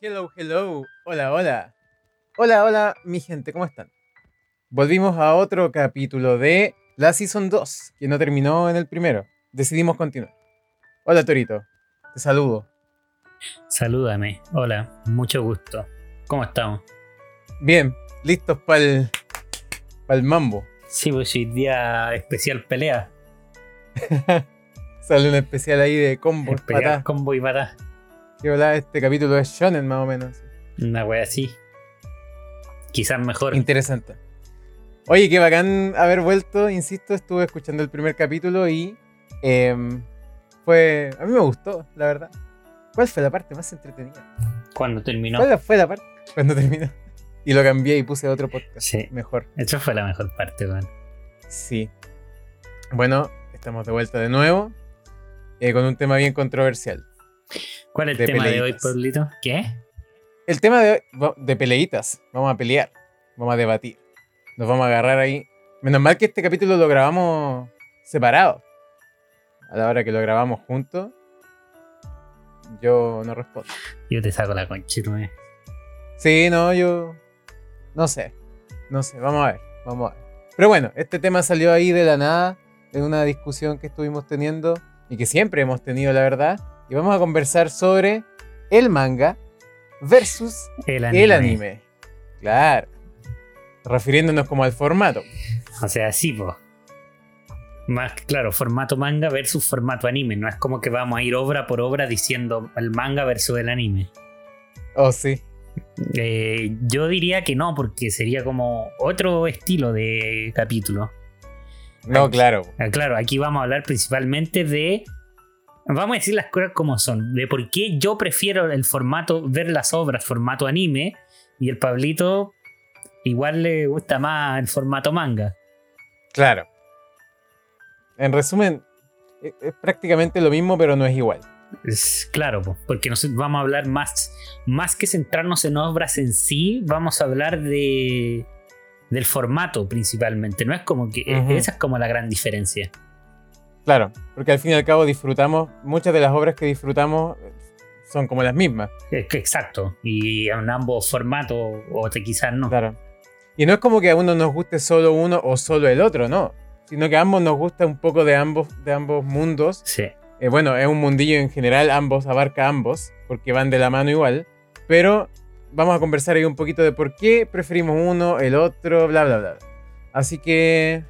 Hello, hello. Hola, hola. Hola, hola, mi gente, ¿cómo están? Volvimos a otro capítulo de la Season 2, que no terminó en el primero. Decidimos continuar. Hola, Torito. Te saludo. Salúdame. Hola, mucho gusto. ¿Cómo estamos? Bien, listos para el, el mambo. Sí, pues hoy día especial pelea. Sale un especial ahí de combo, patá. combo y patá. Que hola, este capítulo es shonen más o menos. Una wea así. Quizás mejor. Interesante. Oye, qué bacán haber vuelto, insisto, estuve escuchando el primer capítulo y em, fue... A mí me gustó, la verdad. ¿Cuál fue la parte más entretenida? Cuando terminó. ¿Cuál fue la parte cuando terminó? Y lo cambié y puse otro podcast. Sí. Mejor. Esa fue la mejor parte, weón. Sí. Bueno, estamos de vuelta de nuevo eh, con un tema bien controversial. ¿Cuál es el De tema de hoy. Pablito? ¿Qué? El tema de hoy, de peleitas. Vamos a pelear. Vamos a debatir. Nos vamos a agarrar ahí. Menos mal que este capítulo lo grabamos separado. A la hora que lo grabamos juntos, yo no respondo. Yo te saco la conchita. Sí, no, yo. No sé. No sé. Vamos a ver. Vamos a ver. Pero bueno, este tema salió ahí de la nada. En una discusión que estuvimos teniendo. Y que siempre hemos tenido, la verdad. Y vamos a conversar sobre el manga versus El anime. el anime. Claro. Refiriéndonos como al formato. O sea, sí, po. Más claro, formato manga versus formato anime. No es como que vamos a ir obra por obra diciendo el manga versus el anime. Oh, sí. Eh, yo diría que no, porque sería como otro estilo de capítulo. No, claro. Ah, Claro, aquí vamos a hablar principalmente de. Vamos a decir las cosas como son. De por qué yo prefiero el formato, ver las obras formato anime. Y el Pablito igual le gusta más el formato manga. Claro. En resumen, e- es prácticamente lo mismo, pero no es igual. Es claro, po, porque nosotros vamos a hablar más, más que centrarnos en obras en sí, vamos a hablar de del formato principalmente. No es como que esa es como la gran diferencia. Claro, porque al fin y al cabo disfrutamos, muchas de las obras que disfrutamos eh, son como las mismas. Exacto. Y en ambos formatos, o te- quizás no. Claro. Y no es como que a uno nos guste solo uno o solo el otro, no. Sino que a ambos nos gusta un poco de ambos, de ambos mundos. Sí. Eh, bueno, es un mundillo en general, ambos abarca ambos, porque van de la mano igual. Pero vamos a conversar ahí un poquito de por qué preferimos uno, el otro, bla, bla, bla. Así que.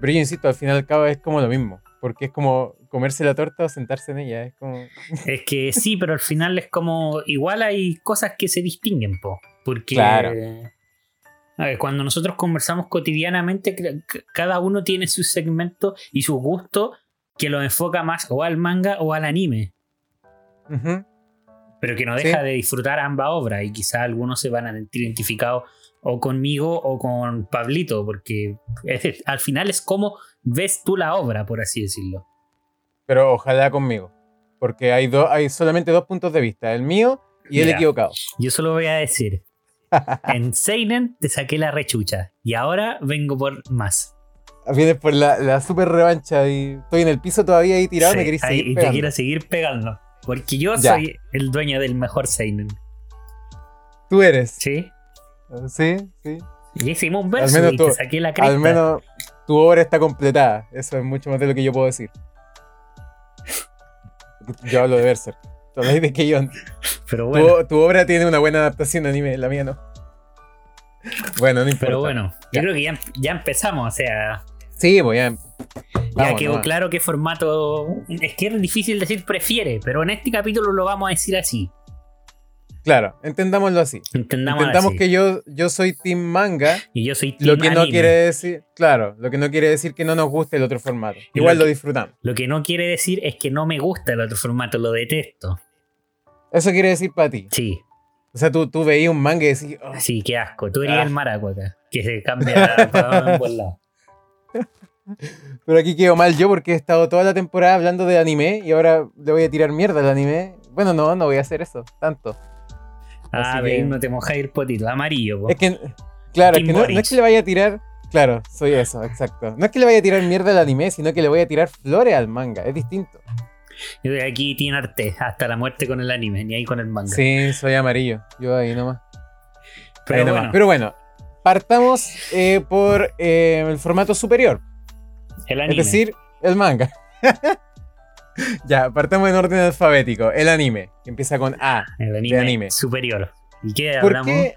Pero yo insisto, al final y al cabo es como lo mismo. Porque es como comerse la torta o sentarse en ella. Es como. Es que sí, pero al final es como. Igual hay cosas que se distinguen, po. Porque. Claro. a ver, cuando nosotros conversamos cotidianamente, cada uno tiene su segmento y su gusto que lo enfoca más o al manga o al anime. Pero que no Sí. deja de disfrutar ambas obras. Y quizás algunos se van a sentir identificados o conmigo o con Pablito. Porque es- al final es como ves tú la obra, por así decirlo. Pero ojalá conmigo. Porque hay, do- hay solamente dos puntos de vista: el mío y el equivocado. Yo solo voy a decir. En Seinen te saqué la rechucha. Y ahora vengo por más. Vienes por la, la super revancha y estoy en el piso todavía ahí tirado. Sí, me queréis ahí- seguir y te quiero seguir pegando. Porque yo Ya. soy el dueño del mejor Seinen. Tú eres. ¿Sí? Sí, sí. Y hicimos un verso y te saqué la cresta. Al menos tu obra está completada. Eso es mucho más de lo que yo puedo decir. Yo hablo de Berserk. Tú hablas de Keion. Pero Tu, bueno, tu obra tiene una buena adaptación de anime, la mía no. Bueno, no importa. pero bueno. Ya. Yo creo que ya, ya empezamos. O sea, Sí, voy a. ya Vamos, quedó nomás. claro qué formato. Es que es difícil decir prefiere, pero en este capítulo lo vamos a decir así. Claro, entendámoslo así. Entendamos Intentamos así. que yo, yo soy team manga, Y yo soy lo team que no quiere decir, claro, lo que no quiere decir que no nos guste el otro formato. Y Igual lo lo disfrutamos. Lo que no quiere decir es que no me gusta el otro formato, lo detesto. Eso quiere decir para ti. Sí, O sea, tú, tú veías un manga y decís, oh, sí, qué asco. Tú eres Ah. el maraco acá, que se cambia para ambos lados. pero aquí quedo mal yo porque he estado toda la temporada hablando de anime y ahora le voy a tirar mierda al anime. Bueno, no, no voy a hacer eso, tanto. Ah, que- no te mojáis el potito. Amarillo, po. Es que, claro, es que no, no es que le vaya a tirar, claro, soy eso, exacto. No es que le vaya a tirar mierda al anime, sino que le voy a tirar flores al manga, es distinto. Yo de aquí tiene arte hasta la muerte con el anime, ni ahí con el manga. Sí, soy amarillo. Yo ahí nomás. Pero Ahí nomás. bueno, Pero bueno, partamos eh, por eh, el formato superior, el anime. es decir, el manga. ya, partamos en orden alfabético. El anime, que empieza con A. el anime, anime. superior. ¿Y qué ¿Por hablamos? qué?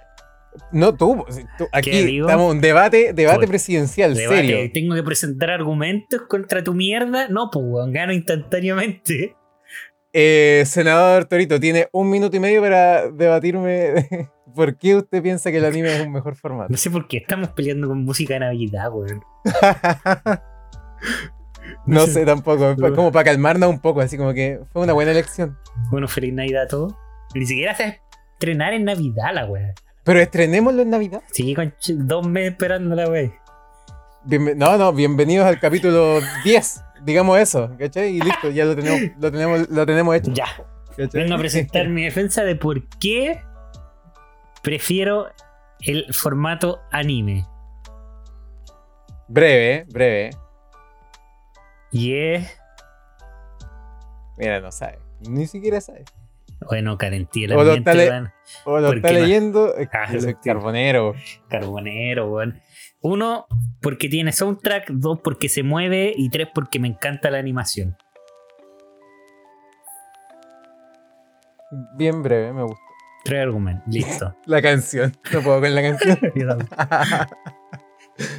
No, tú, tú- aquí estamos en un debate, debate Por- presidencial, Debate, serio. ¿Tengo que presentar argumentos contra tu mierda? No, pues, gano instantáneamente. Eh, senador Torito, tiene un minuto y medio para debatirme por qué usted piensa que el anime es un mejor formato. No sé por qué estamos peleando con música de Navidad, weón. no sé tampoco, como para calmarnos un poco, así como que fue una buena elección. Bueno, feliz Navidad a todos. Ni siquiera se estrenar en Navidad la weá. Pero estrenémoslo en Navidad. Sí, con dos meses esperando la. Bienve- no, no, bienvenidos al capítulo 10, digamos eso, ¿cachai? Y listo, ya lo tenemos, lo tenemos, lo tenemos hecho. Ya. ¿cachai? Vengo a presentar mi defensa de por qué prefiero el formato anime. Breve, breve. Y es. Mira, no sabe. Ni siquiera sabe. Bueno, carentía el O lo ambiente, está le-. O lo ¿Por está no? leyendo. es que Ah, carbonero. Carbonero, weón. Uno, porque tiene soundtrack. Dos, porque se mueve. Y tres, porque me encanta la animación. Bien breve, me gusta. Tres argumentos. Listo. La canción. No puedo con la canción.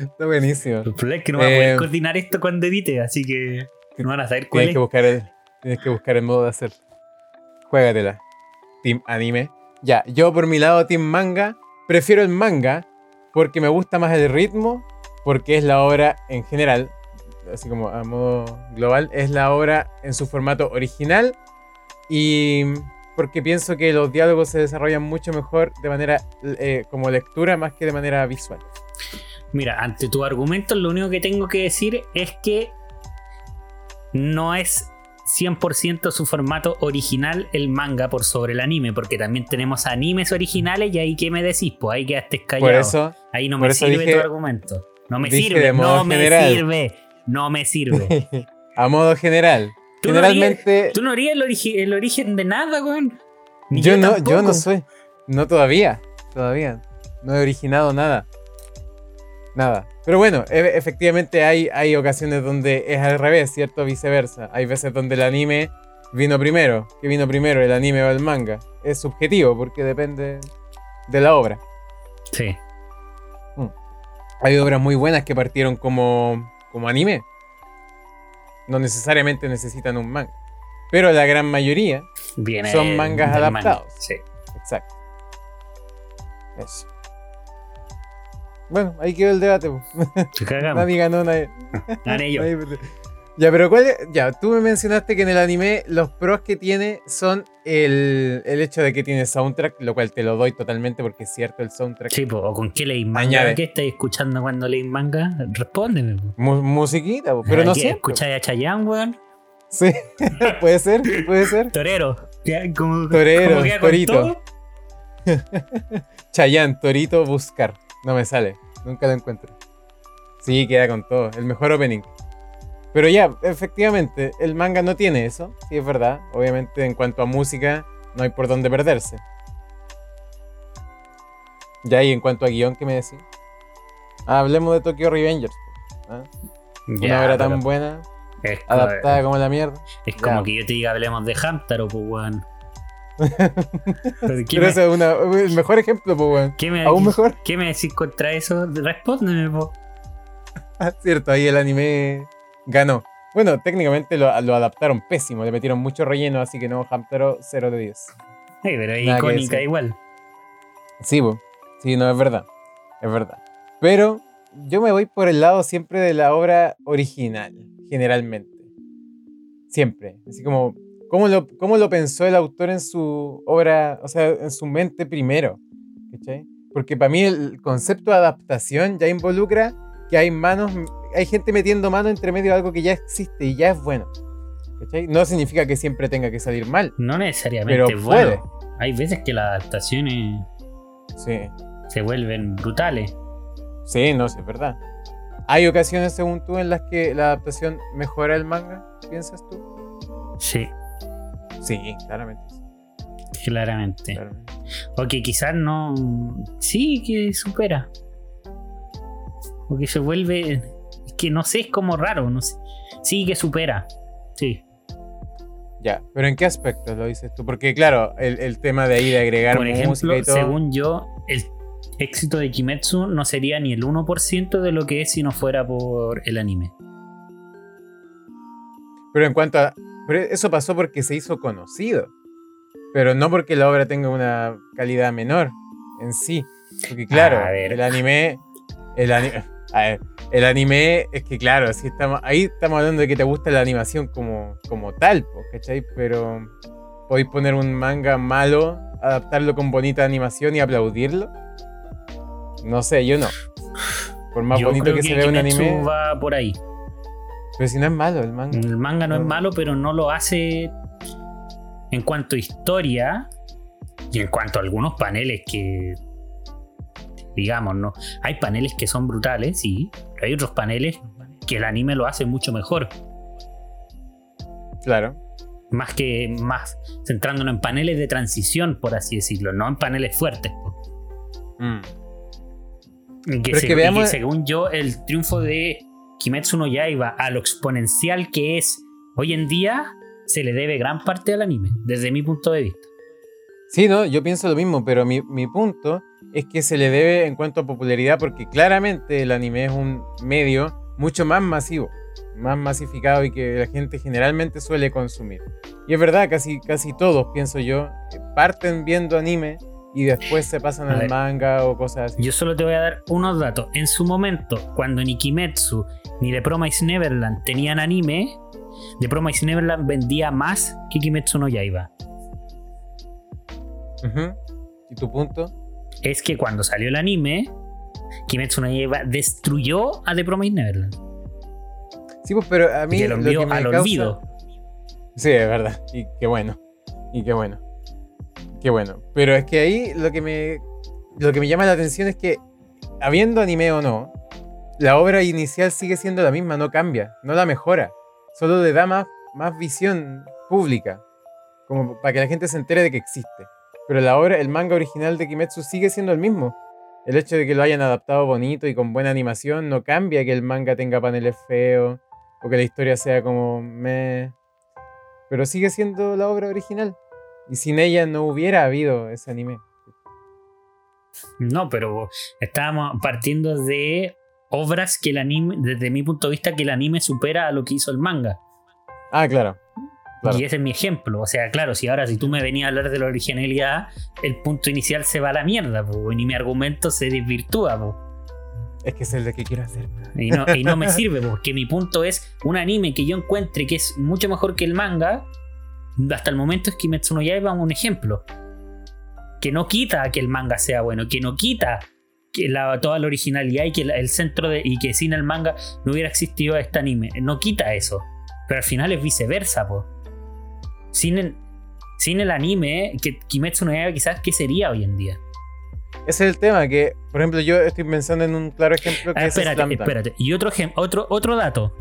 el Está buenísimo. problema es que no voy a poder Eh, coordinar esto cuando edite, así que no van a saber cuál Tienes es. que buscar el, tienes que buscar el modo de hacer. Juégatela. Team anime. Ya, yo por mi lado, Team manga. Prefiero el manga porque me gusta más el ritmo. Porque es la obra en general, así como a modo global, es la obra en su formato original. Y porque pienso que los diálogos se desarrollan mucho mejor de manera eh, como lectura más que de manera visual. Mira, ante tu argumento, lo único que tengo que decir es que no es 100% su formato original el manga por sobre el anime, porque también tenemos animes originales y ahí qué me decís, pues ahí quedaste callado. Por eso, ahí no me sirve dije- tu argumento. No me sirve, no me general. sirve, no me sirve. a modo general, Tú no generalmente... Tú no harías el, origi- el origen de nada, weón. Yo no, yo no soy. No todavía. Todavía. No he originado nada. Nada. Pero bueno, e- efectivamente hay, hay ocasiones donde es al revés, ¿cierto? Viceversa. Hay veces donde el anime vino primero. ¿Qué vino primero? ¿El anime o el manga? Es subjetivo porque depende de la obra. Sí. Hay obras muy buenas que partieron como, como anime. No necesariamente necesitan un manga. Pero la gran mayoría Viene Son mangas adaptados. manga, Sí. Exacto. Eso. Bueno, ahí quedó el debate. po. Se cagamos. Nadie ganó, nadie. Gané yo. nadie. Ya, pero ¿cuál es? Ya, tú me mencionaste que en el anime los pros que tiene son el, el hecho de que tiene soundtrack, lo cual te lo doy totalmente porque es cierto el soundtrack. Sí, po, o con qué leís manga. Añade. ¿Qué estáis escuchando cuando leís manga? Respóndeme. Mu- musiquita, po, pero no ¿Qué, sé. ¿Escucháis a Chayanne, weón? Sí, puede ser, puede ser. Torero. Ya, como- Torero, con torito. Chayán, Torito, Buscar. No me sale, nunca lo encuentro. Sí, queda con todo. El mejor opening. Pero ya, efectivamente, el manga no tiene eso. Sí, es verdad. Obviamente, en cuanto a música, no hay por dónde perderse. Ya, y en cuanto a guion, ¿qué me decís? Ah, hablemos de Tokyo Revengers. ¿ah? Una obra tan buena, adaptada como la mierda. es como que yo te diga, hablemos de Hamtaro, pues, weón. ¿Qué, Pero ese es una- el mejor ejemplo, weón. me- Aún mejor. ¿Qué me decís contra eso? Respóndeme, po. Ah, cierto, ahí el anime ganó. Bueno, técnicamente lo, lo adaptaron pésimo, le metieron mucho relleno, así que no, Hamtaro 0 de 10. Ay, pero es Nada icónica igual. Sí, bo. sí, no, es verdad, es verdad. Pero yo me voy por el lado siempre de la obra original, generalmente. Siempre. Así como, ¿cómo lo, cómo lo pensó el autor en su obra, o sea, en su mente primero? ¿Cachai? Porque para mí el concepto de adaptación ya involucra que hay manos, hay gente metiendo mano entre medio de algo que ya existe y ya es bueno. ¿Cachai? No significa que siempre tenga que salir mal. No necesariamente Pero puede. bueno. Hay veces que las adaptaciones Sí, se vuelven brutales. sí, no, sí, es verdad. ¿Hay ocasiones, según tú, en las que la adaptación mejora el manga? ¿Piensas tú? Sí, Sí, claramente. claramente. claramente. O que quizás no. Sí, que supera. O que se vuelve. Que no sé, es como raro, no sé. Sí, que supera. Sí. Ya, pero ¿en qué aspectos lo dices tú? Porque claro, el, el tema de ahí de agregar Por música ejemplo, y todo. según yo, el éxito de Kimetsu no sería ni el 1% de lo que es si no fuera por el anime. Pero en cuanto a. Pero eso pasó porque se hizo conocido. Pero no porque la obra tenga una calidad menor en sí. Porque claro, A ver. el anime. El anime. A ver, el anime es que claro, si estamos, ahí estamos hablando de que te gusta la animación como, como tal, ¿cachai? Pero podéis poner un manga malo, adaptarlo con bonita animación y aplaudirlo. No sé, yo no. Por más Yo bonito que, se vea un anime. va por ahí. Pero si no es malo el manga. El manga no es malo, pero no lo hace en cuanto a historia y en cuanto a algunos paneles que, digamos, no. Hay paneles que son brutales, sí, pero hay otros paneles que el anime lo hace mucho mejor. Claro. Más que más centrándonos en paneles de transición, por así decirlo, no en paneles fuertes. Mm. Es veamos- que según yo, el triunfo de Kimetsu no Yaiba a lo exponencial que es hoy en día, se le debe gran parte al anime, desde mi punto de vista. Sí, no, yo pienso lo mismo, pero mi, mi punto es que se le debe en cuanto a popularidad porque claramente el anime es un medio mucho más masivo, más masificado y que la gente generalmente suele consumir. Y es verdad, casi, casi todos, pienso yo, eh, parten viendo anime y después se pasan A al ver. manga o cosas así. Yo solo te voy a dar unos datos. En su momento, cuando ni Kimetsu ni The Promised Neverland tenían anime, The Promised Neverland vendía más que Kimetsu no Yaiba. ¿Y tu punto? Es que cuando salió el anime, Kimetsu no Yaiba destruyó a The Promised Neverland. Sí, pues, pero a Y mí que lo envió que me al causa- olvido. Sí, es verdad. Y qué bueno. Y qué bueno. Qué bueno. Pero es que ahí lo que me. Lo que me llama la atención es que, habiendo anime o no, la obra inicial sigue siendo la misma, no cambia, no la mejora. Solo le da más, más visión pública. Como para que la gente se entere de que existe. Pero la obra, el manga original de Kimetsu sigue siendo el mismo. El hecho de que lo hayan adaptado bonito y con buena animación no cambia que el manga tenga paneles feos o que la historia sea como me pero sigue siendo la obra original. Y sin ella no hubiera habido ese anime. No, pero estábamos partiendo de obras que el anime, desde mi punto de vista, que el anime supera a lo que hizo el manga. Ah, claro. Claro. Y ese es mi ejemplo. O sea, claro, si ahora si tú me venías a hablar de la originalidad, el punto inicial se va a la mierda, po, y mi argumento se desvirtúa. po. Es que es el de que quiero hacer. Y, no, y no me sirve, porque mi punto es un anime que yo encuentre que es mucho mejor que el manga. Hasta el momento es Kimetsu no Yaiba un ejemplo. Que no quita que el manga sea bueno, que no quita que la, toda la originalidad y que la- el centro de. y que sin el manga no hubiera existido este anime. No quita eso. Pero al final es viceversa, po. Sin el, sin el anime, que Kimetsu no Yaiba quizás, ¿qué sería hoy en día? Ese es el tema, que, por ejemplo, yo estoy pensando en un claro ejemplo que Ah, es espérate, Dunk. espérate. Y otro, otro, otro dato.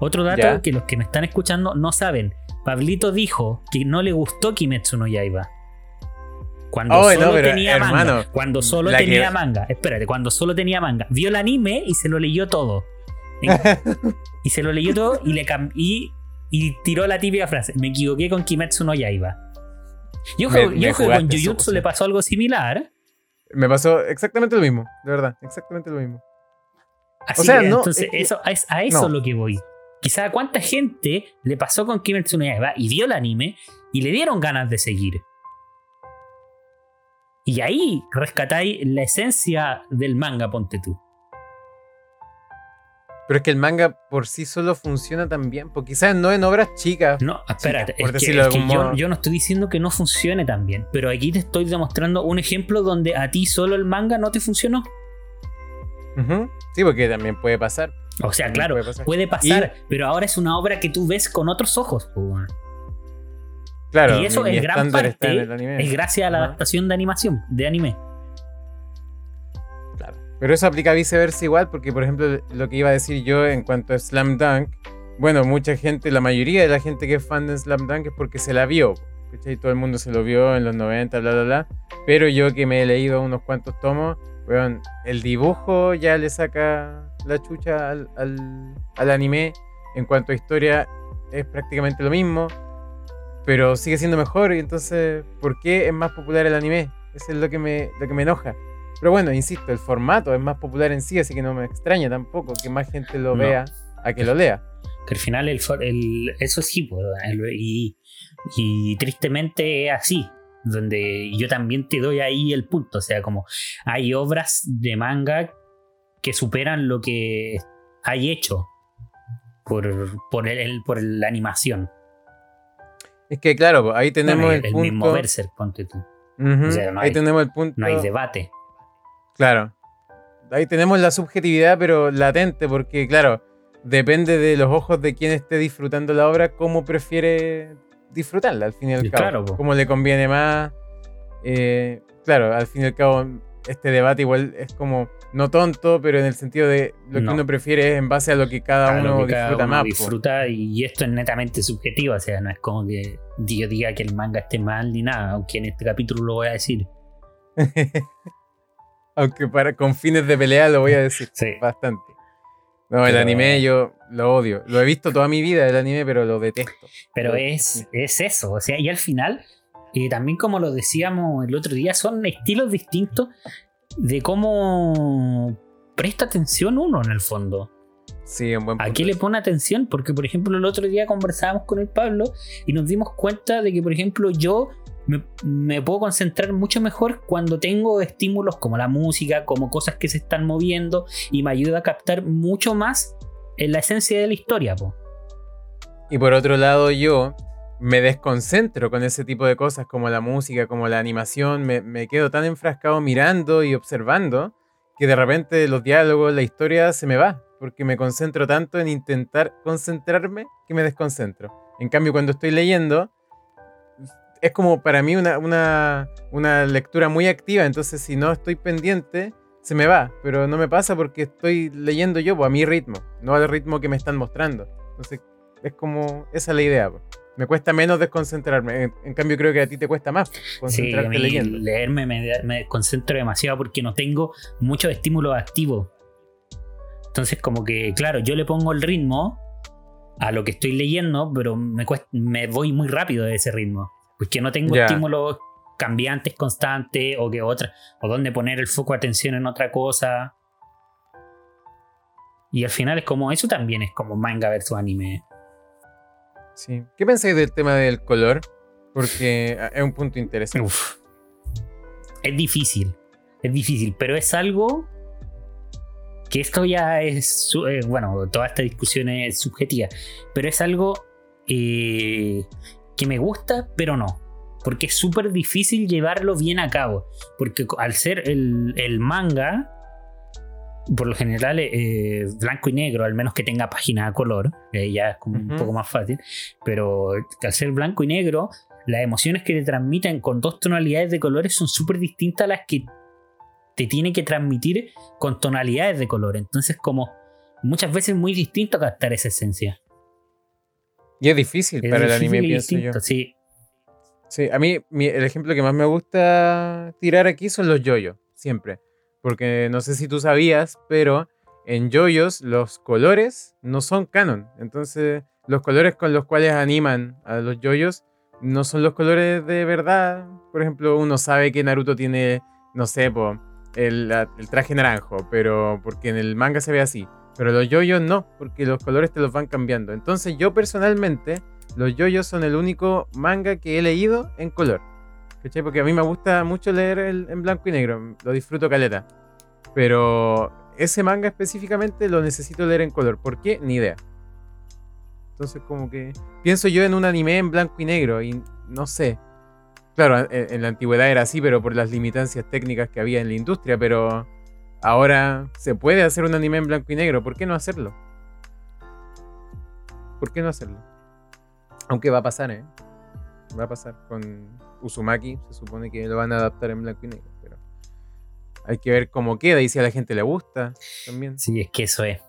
Otro dato Ya. que los que me están escuchando no saben. Pablito dijo que no le gustó Kimetsu no Yaiba. Cuando Oh, solo no, tenía hermano, manga. Cuando solo tenía que- manga. Espérate, cuando solo tenía manga. Vio el anime y se lo leyó todo. y se lo leyó todo y le cam- y, y tiró la típica frase. Me equivoqué con Kimetsu no Yaiba. Yo creo que con Jujutsu le pasó algo similar. Me pasó exactamente lo mismo, de verdad, exactamente lo mismo. Así sea, que no, entonces es que- eso, es a eso no. lo que voy. Quizá a cuánta gente le pasó con Kimetsu no Yaiba y vio el anime y le dieron ganas de seguir. Y ahí rescatáis la esencia del manga, ponte tú. Pero es que el manga por sí solo funciona tan bien, porque quizás no en obras chicas. No, espérate, es que, es yo, no estoy diciendo que no funcione tan bien, pero aquí te estoy demostrando un ejemplo donde a ti solo el manga no te funcionó. Ujú. Sí, porque también puede pasar. O sea, claro, puede pasar. puede pasar, pero ahora es una obra que tú ves con otros ojos. Claro, y eso mi- mi en gran parte en el anime. es gracias a la adaptación de animación, de anime. Claro. Pero eso aplica viceversa igual, porque por ejemplo lo que iba a decir yo en cuanto a Slam Dunk bueno, mucha gente, la mayoría de la gente que es fan de Slam Dunk es porque se la vio. ¿cachai? Todo el mundo se lo vio en los 90, bla, bla, bla. Pero yo que me he leído unos cuantos tomos, weón, el dibujo ya le saca la chucha al, al, al anime. En cuanto a historia, es prácticamente lo mismo. Pero sigue siendo mejor. Y entonces, ¿por qué es más popular el anime? Eso es lo que me, lo que me enoja. Pero bueno, insisto, el formato es más popular en sí, así que no me extraña tampoco que más gente lo No. vea a que lo lea. Que al final el, el- eso sí, pues, y, y tristemente es así. Donde yo también te doy ahí el punto. O sea, como hay obras de manga que superan lo que hay hecho por, por, el, por la animación. Es que claro, ahí tenemos Bueno, el, el, punto. mismo Berserk, ponte tú. Ujú, o sea, no ahí hay- tenemos el punto. No hay debate. Claro. Ahí tenemos la subjetividad, pero latente, porque claro, depende de los ojos de quien esté disfrutando la obra, cómo prefiere disfrutarla, al fin y al cabo. claro, po. Cómo le conviene más. Eh, claro, al fin y al cabo, este debate igual es como no tonto, pero en el sentido de lo que No. uno prefiere es en base a lo que cada a uno que cada disfruta uno más. disfruta y esto es netamente subjetivo, o sea, no es como que yo diga que el manga esté mal ni nada, aunque en este capítulo lo voy a decir. Aunque para, con fines de pelea lo voy a decir Sí. bastante. No, el Pero- anime yo lo odio. Lo he visto toda mi vida, el anime, pero lo detesto. Pero es, es eso, o sea, y al final, eh, también como lo decíamos el otro día, son estilos distintos de cómo presta atención uno en el fondo. Sí, un buen ¿A qué le pone atención? Porque, por ejemplo, el otro día conversábamos con el Pablo y nos dimos cuenta de que, por ejemplo, yo me, me puedo concentrar mucho mejor cuando tengo estímulos como la música, como cosas que se están moviendo y me ayuda a captar mucho más en la esencia de la historia. po. Y por otro lado, yo me desconcentro con ese tipo de cosas como la música, como la animación. Me, quedo tan enfrascado mirando y observando que de repente los diálogos, la historia se me va. Porque me concentro tanto en intentar concentrarme que me desconcentro. En cambio, cuando estoy leyendo, es como para mí una, una, una lectura muy activa. Entonces, si no estoy pendiente, se me va. Pero no me pasa porque estoy leyendo yo pues, a mi ritmo, no al ritmo que me están mostrando. Entonces, es como, esa es la idea. po. Me cuesta menos desconcentrarme. En, en cambio, creo que a ti te cuesta más Sí, a concentrarte mí leyendo. leerme me, me concentro demasiado porque no tengo muchos estímulos activos. Entonces, como que, claro, yo le pongo el ritmo a lo que estoy leyendo, pero me, cuesta- me voy muy rápido de ese ritmo. Porque no tengo estímulos cambiantes constantes o que otra, o donde poner el foco de atención en otra cosa. Y al final es como, eso también es como manga versus anime. Sí. ¿Qué pensáis del tema del color? Porque es un punto interesante. Es difícil. Es difícil, pero es algo que esto ya es. eh, bueno, toda esta discusión es subjetiva, pero es algo eh, que me gusta, pero no. Porque es súper difícil llevarlo bien a cabo. Porque al ser el manga, por lo general, eh, blanco y negro, al menos que tenga página a color, eh, ya es como un poco más fácil. Pero al ser blanco y negro, las emociones que te transmiten con dos tonalidades de colores son súper distintas a las que te tiene que transmitir con tonalidades de color. Entonces, como muchas veces es muy distinto captar esa esencia. Y es difícil Es para el anime, pienso yo. Sí, Sí, a mí mi- el ejemplo que más me gusta tirar aquí son los yoyos, siempre. Porque no sé si tú sabías, pero en yoyos los colores no son canon. Entonces, los colores con los cuales animan a los yoyos no son los colores de verdad. Por ejemplo, uno sabe que Naruto tiene, no sé, el traje naranjo, pero porque en el manga se ve así. Pero los yoyos no, porque los colores te los van cambiando. Entonces, yo personalmente los yoyos son el único manga que he leído en color. ¿Cachai? Porque a mí me gusta mucho leer el- en blanco y negro. Lo disfruto caleta. Pero ese manga específicamente lo necesito leer en color. ¿Por qué? Ni idea. Entonces como que pienso yo en un anime en blanco y negro y no sé. Claro, en, en la antigüedad era así, pero por las limitancias técnicas que había en la industria. Pero ahora se puede hacer un anime en blanco y negro. ¿Por qué no hacerlo? ¿Por qué no hacerlo? Aunque va a pasar, ¿eh? Va a pasar con Uzumaki. Se supone que lo van a adaptar en blanco y negro. Pero hay que ver cómo queda y si a la gente le gusta también. sí, es que eso es.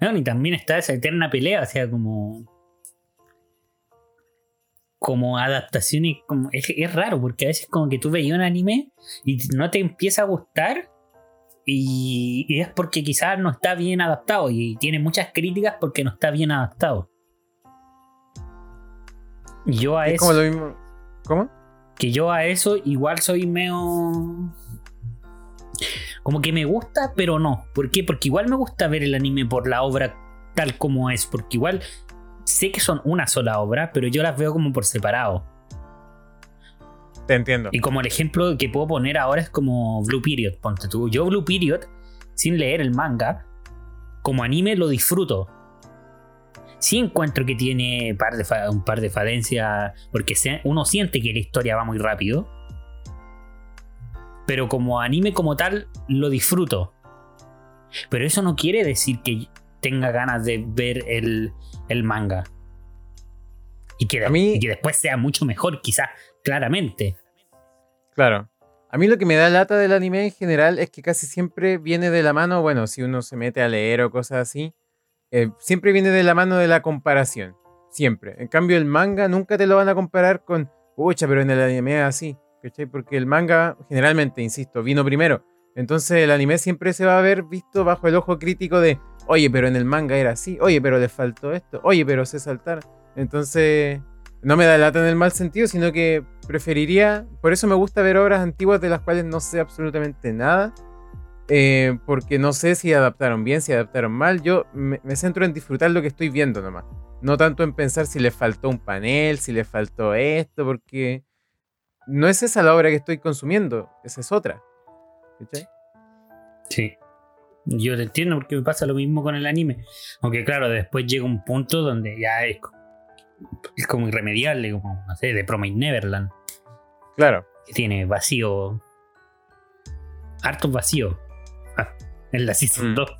No, y también está esa eterna pelea, o sea, como. Como adaptaciones. Como, es, raro, porque a veces como que tú veías un anime y no te empieza a gustar. Y, y es porque quizás no está bien adaptado. Y tiene muchas críticas porque no está bien adaptado. Yo a Es eso. como lo mismo. ¿Cómo? Que yo a eso igual soy medio. Como que me gusta, pero no. ¿Por qué? Porque igual me gusta ver el anime por la obra tal como es. Porque igual sé que son una sola obra, pero yo las veo como por separado. Te entiendo. Y como el ejemplo que puedo poner ahora es como Blue Period. Ponte tú. Yo Blue Period, sin leer el manga, como anime lo disfruto. Sí encuentro que tiene par de fa- un par de falencias, porque se- uno siente que la historia va muy rápido. Pero como anime como tal, lo disfruto. Pero eso no quiere decir que tenga ganas de ver el, el manga. Y que, A mí- y que después sea mucho mejor, quizás, claramente. Claro. A mí lo que me da lata del anime en general es que casi siempre viene de la mano, bueno, si uno se mete a leer o cosas así, eh, siempre viene de la mano de la comparación. Siempre. En cambio, el manga nunca te lo van a comparar con, pucha, pero en el anime es así. ¿Cachai? Porque el manga, generalmente, insisto, vino primero. Entonces el anime siempre se va a ver visto bajo el ojo crítico de, oye, pero en el manga era así, oye, pero le faltó esto, oye, pero se saltaron. Entonces, no me da lata en el mal sentido, sino que preferiría, por eso me gusta ver obras antiguas de las cuales no sé absolutamente nada, eh, porque no sé si adaptaron bien, si adaptaron mal, yo me, me centro en disfrutar lo que estoy viendo nomás, no tanto en pensar si le faltó un panel, si le faltó esto, porque no es esa la obra que estoy consumiendo, esa es otra. ¿Cachai? Sí. Yo te entiendo porque me pasa lo mismo con el anime. Aunque claro, después llega un punto donde ya es como irremediable, como, no sé, de Promise Neverland, Claro. que tiene vacío. Hartos vacíos. En la Season Mm. 2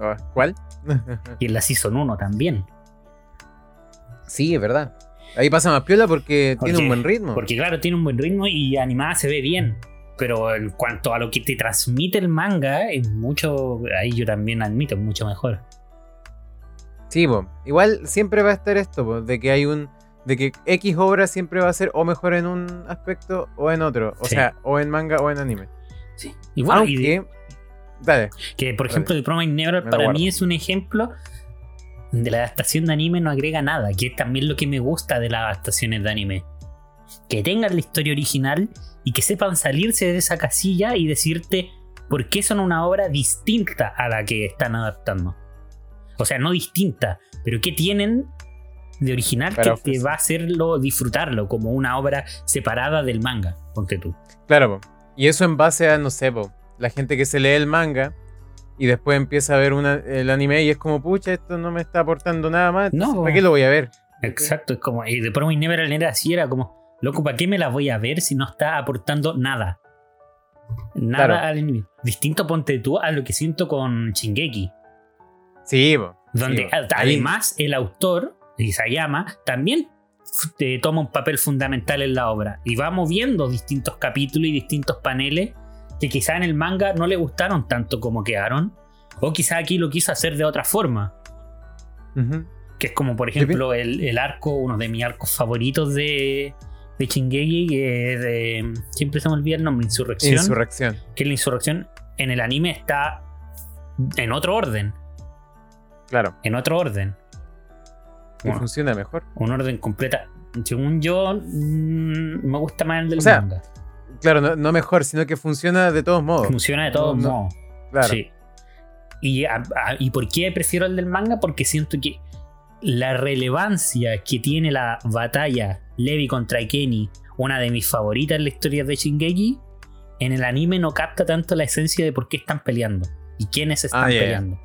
Ah, ¿Cuál? y en la Season 1 también. sí, es verdad. Ahí pasa más piola porque, Porque- tiene un buen ritmo. Porque claro, tiene un buen ritmo y animada se ve bien. Pero en cuanto a lo que te transmite el manga, es mucho. Ahí yo también admito, es mucho mejor. Sí, po. igual siempre va a estar esto, po, de que hay un. de que X obra siempre va a ser o mejor en un aspecto o en otro. O Sí. sea, o en manga o en anime. Sí. Y de- Aunque. Dale. Que por Dale. ejemplo, The Promised Neverland Me lo para mí es un ejemplo de la adaptación de anime no agrega nada, que es también lo que me gusta de las adaptaciones de anime. Que tengan la historia original y que sepan salirse de esa casilla y decirte por qué son una obra distinta a la que están adaptando. O sea, no distinta, pero que tienen de original que te ofrecer. va a hacerlo disfrutarlo como una obra separada del manga. Ponte tú. Claro, y eso en base a, no sé, po, la gente que se lee el manga y después empieza a ver una- el anime y es como, pucha, esto no me está aportando nada más. No. ¿Para qué lo voy a ver? Exacto, es como. Y de Promise Neverland era así, era como, loco, ¿para qué me la voy a ver si no está aportando nada? Nada Claro. al anime. Distinto ponte tú a lo que siento con Shingeki. Sí. Donde Sí, además el autor, Isayama, también te toma un papel fundamental en la obra. Y va moviendo distintos capítulos y distintos paneles que quizá en el manga no le gustaron tanto como quedaron. O quizá aquí lo quiso hacer de otra forma. Que es como, por ejemplo, el, el arco, uno de mis arcos favoritos de, de Shingeki, que es de. Siempre se me olvida el nombre, Insurrección. Insurrección. que la insurrección en el anime está en otro orden. Claro. En otro orden. Bueno, funciona mejor. un orden completa. Según yo, mm, me gusta más el del O sea, manga. Claro, no, no mejor, sino que funciona de todos modos. Funciona de todos no, modos. Claro. Sí. Y, a- a- ¿Y por qué prefiero el del manga? Porque siento que la relevancia que tiene la batalla Levi contra Kenny, una de mis favoritas en la historia de Shingeki, en el anime no capta tanto la esencia de por qué están peleando y quiénes están Ah, peleando.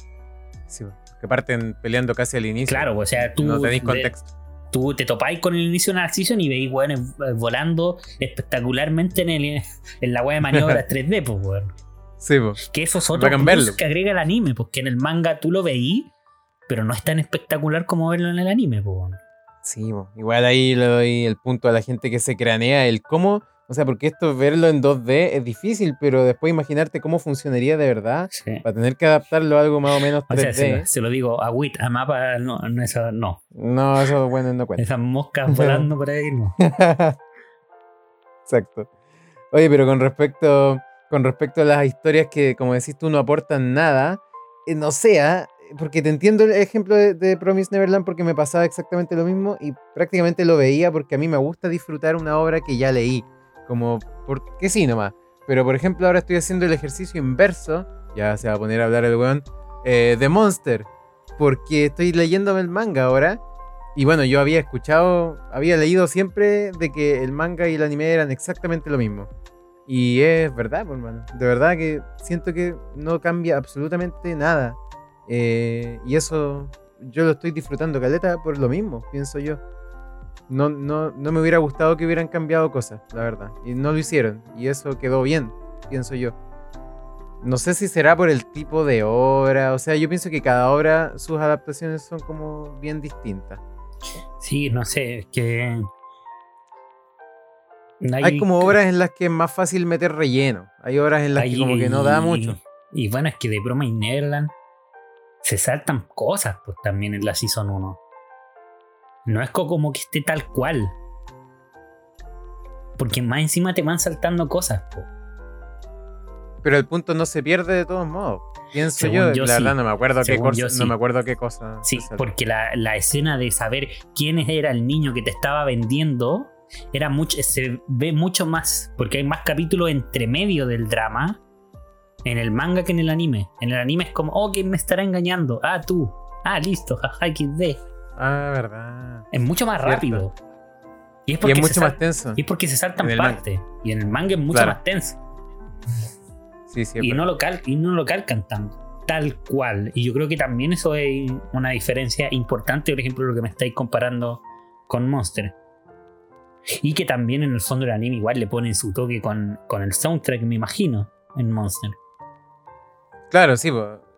Sí, que parten peleando casi al inicio. Claro, o sea, tú, no tenéis ve- contexto. Tú te topáis con el inicio de una season y veis weones eh, volando espectacularmente en, el, en la wea de maniobras 3D, pues weón. Sí, po. Que eso es otro plus que agrega el anime, porque en el manga tú lo veís, pero no es tan espectacular como verlo en el anime, po, weón. Sí, po. igual ahí le doy el punto a la gente que se cranea el cómo O sea, porque esto verlo en 2D es difícil, pero después imaginarte cómo funcionaría de verdad Sí. para tener que adaptarlo a algo más o menos O 3D. sea, se lo, se lo digo a WIT, a mapa, no, no, eso no. No, eso bueno, no cuenta. Esas moscas volando por ahí, no. Exacto. Oye, pero con respecto, con respecto a las historias que, como decís tú, no aportan nada, eh, no sea, porque te entiendo el ejemplo de, de Promise Neverland porque me pasaba exactamente lo mismo y prácticamente lo veía porque a mí me gusta disfrutar una obra que ya leí, como porque sí nomás. Pero por ejemplo ahora estoy haciendo el ejercicio inverso, ya se va a poner a hablar el weón, eh, de Monster, porque estoy leyéndome el manga ahora y bueno, yo había escuchado, había leído siempre de que el manga y el anime eran exactamente lo mismo. Y es verdad, pues, hermano. De verdad que siento que no cambia absolutamente nada. Eh, y eso yo lo estoy disfrutando, Caleta, por lo mismo, pienso yo. No, no, no me hubiera gustado que hubieran cambiado cosas, la verdad. Y no lo hicieron. Y eso quedó bien, pienso yo. No sé si será por el tipo de obra. O sea, yo pienso que cada obra, sus adaptaciones son como bien distintas. Sí, no sé, es que. Hay como obras en las que es más fácil meter relleno. Hay obras en las que como que no da mucho. Y bueno, es que de broma y Neverland se saltan cosas, pues también en la Season 1. No es co- como que esté tal cual. Porque más encima te van saltando cosas. Pero el punto no se pierde de todos modos. Pienso Según yo, yo la sí. verdad no me acuerdo qué Según cosa, yo sí. no me acuerdo qué cosa. Sí, porque la, la escena de saber quién era el niño que te estaba vendiendo era mucho, se ve mucho más, porque hay más capítulos entre medio del drama en el manga que en el anime. En el anime es como, oh, ¿quién me estará engañando? Ah, tú. Ah, listo, jaja, XD. Ah, verdad. Es mucho más Cierto. rápido. Y es Y es mucho más tenso. y es porque se saltan partes. Y en el manga es mucho Claro. más tenso. Sí, y, no lo cal- y no lo calcan tanto, tal cual. Y yo creo que también eso es una diferencia importante, por ejemplo, lo que me estáis comparando con Monster. Y que también en el fondo del anime igual le ponen su toque con, con el soundtrack, me imagino, en Monster. Claro, sí,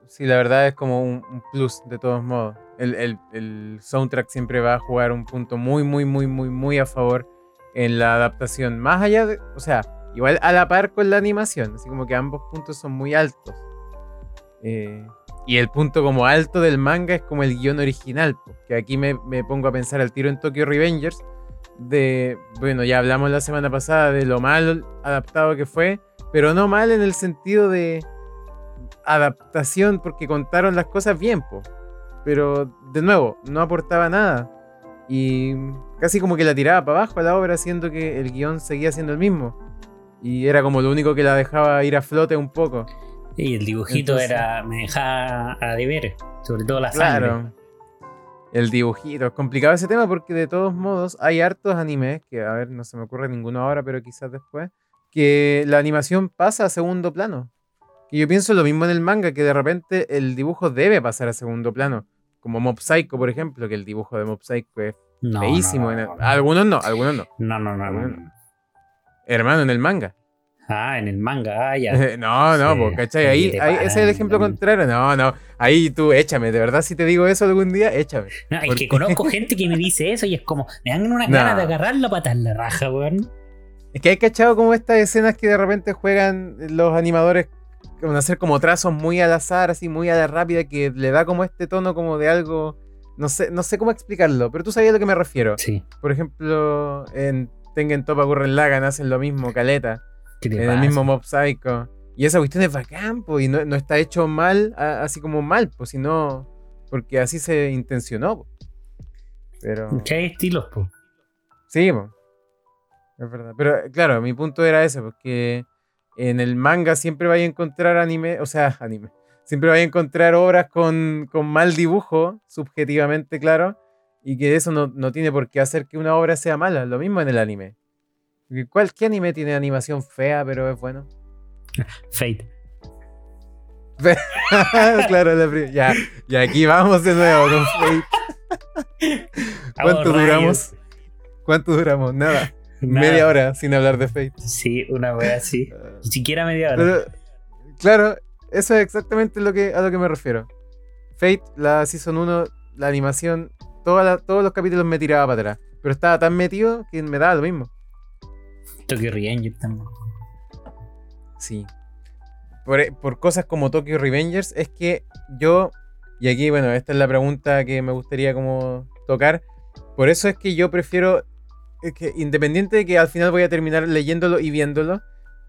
sí, la verdad es como un, un plus de todos modos. El, el- el soundtrack siempre va a jugar un punto muy, muy, muy, muy, muy a favor en la adaptación. Más allá de, o sea, igual a la par con la animación, así como que ambos puntos son muy altos. Eh, y el punto como alto del manga es como el guion original, que aquí me, me pongo a pensar al tiro en Tokyo Revengers. De, bueno, ya hablamos la semana pasada de lo mal adaptado que fue, pero no mal en el sentido de adaptación porque contaron las cosas bien, po. Pero de nuevo, no aportaba nada. Y casi como que la tiraba para abajo a la obra, haciendo que el guion seguía siendo el mismo. Y era como lo único que la dejaba ir a flote un poco. Y el dibujito Entonces- era. me dejaba a deber, sobre todo la sangre. Claro. El dibujito. Es complicado ese tema porque de todos modos hay hartos animes, que a ver, no se me ocurre ninguno ahora, pero quizás después, que la animación pasa a segundo plano. Y yo pienso lo mismo en el manga, que de repente el dibujo debe pasar a segundo plano. Como Mob Psycho, por ejemplo, que el dibujo de Mob Psycho es No, feísimo. no, no, el-. Algunos no, algunos no. No, no, no, no, no. Hermano, en el manga. Ah, en el manga, ah, ya. no, no, Sí, po, ¿cachai? Ahí, ahí ese es el ejemplo contrario. No, no. Ahí tú échame. De verdad, si te digo eso algún día, échame. No, es ¿Por que conozco gente que me dice eso y es como, me dan unas ganas de agarrar la pata en la raja, weón. Es que hay cachado como estas escenas que de repente juegan los animadores con hacer como trazos muy al azar, así muy a la rápida, que le da como este tono como de algo. No sé, no sé cómo explicarlo, pero tú sabías a lo que me refiero. Sí. Por ejemplo, en Tengen Topa Gurren Lagann hacen lo mismo, Caleta. ¿Qué te En el mismo Mob Psycho. Y esa cuestión es bacán, po, y no, no está hecho mal, a- así como mal, pues, sino porque así se intencionó. po. Pero. Que hay estilos, po. Sí, po. es verdad. Pero claro, mi punto era ese, porque en el manga siempre vais a encontrar anime, o sea, anime. Siempre vais a encontrar obras con, con mal dibujo, subjetivamente, claro, y que eso no, no tiene por qué hacer que una obra sea mala. Lo mismo en el anime. ¿Cuál, ¿Qué anime tiene animación fea, pero es bueno? Fate. claro, la ya, y aquí vamos de nuevo con Fate. ¿Cuánto duramos? ¿Cuánto duramos? Nada. Nada. Media hora sin hablar de Fate. Sí, una wea así. Ni siquiera media hora. Pero, claro, eso es exactamente lo que, a lo que me refiero. Fate, la Season 1, la animación, toda la- todos los capítulos me tiraba para atrás. Pero estaba tan metido que me daba lo mismo. Tokyo Revengers también. Sí. Por, por cosas como Tokyo Revengers es que yo, y aquí, bueno, esta es la pregunta que me gustaría como tocar. Por eso es que yo prefiero, es que independiente de que al final voy a terminar leyéndolo y viéndolo,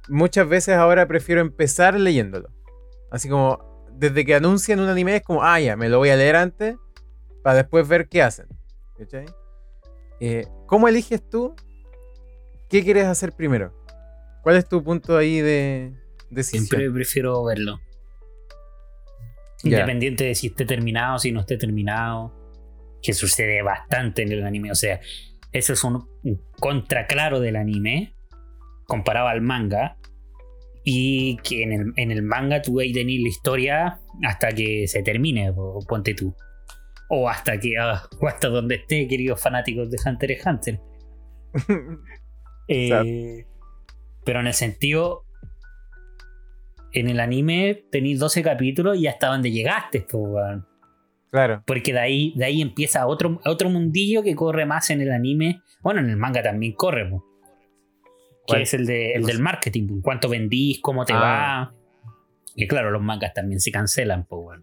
muchas veces ahora prefiero empezar leyéndolo. Así como, desde que anuncian un anime es como, ah, ya, me lo voy a leer antes para después ver qué hacen. ¿Cachai? Eh, ¿Cómo eliges tú qué quieres hacer primero? ¿Cuál es tu punto ahí de decisión? Siempre prefiero verlo. Independiente de si esté terminado, si no esté terminado. Que sucede bastante en el anime. O sea, eso es un, un contra claro del anime. Comparado al manga. Y que en el, en el manga tú ahí tenés la historia hasta que se termine, po- ponte tú. O hasta que. ah, o hasta donde esté, queridos fanáticos de Hunter x Hunter. Eh, pero en el sentido. En el anime tenéis 12 capítulos y hasta donde llegaste, claro. Porque de ahí, de ahí empieza otro, otro mundillo que corre más en el anime. Bueno, en el manga también corre, Que es el, de, el del marketing. po. Cuánto vendís, cómo te Ah. va. Y claro, los mangas también se cancelan, po, weón.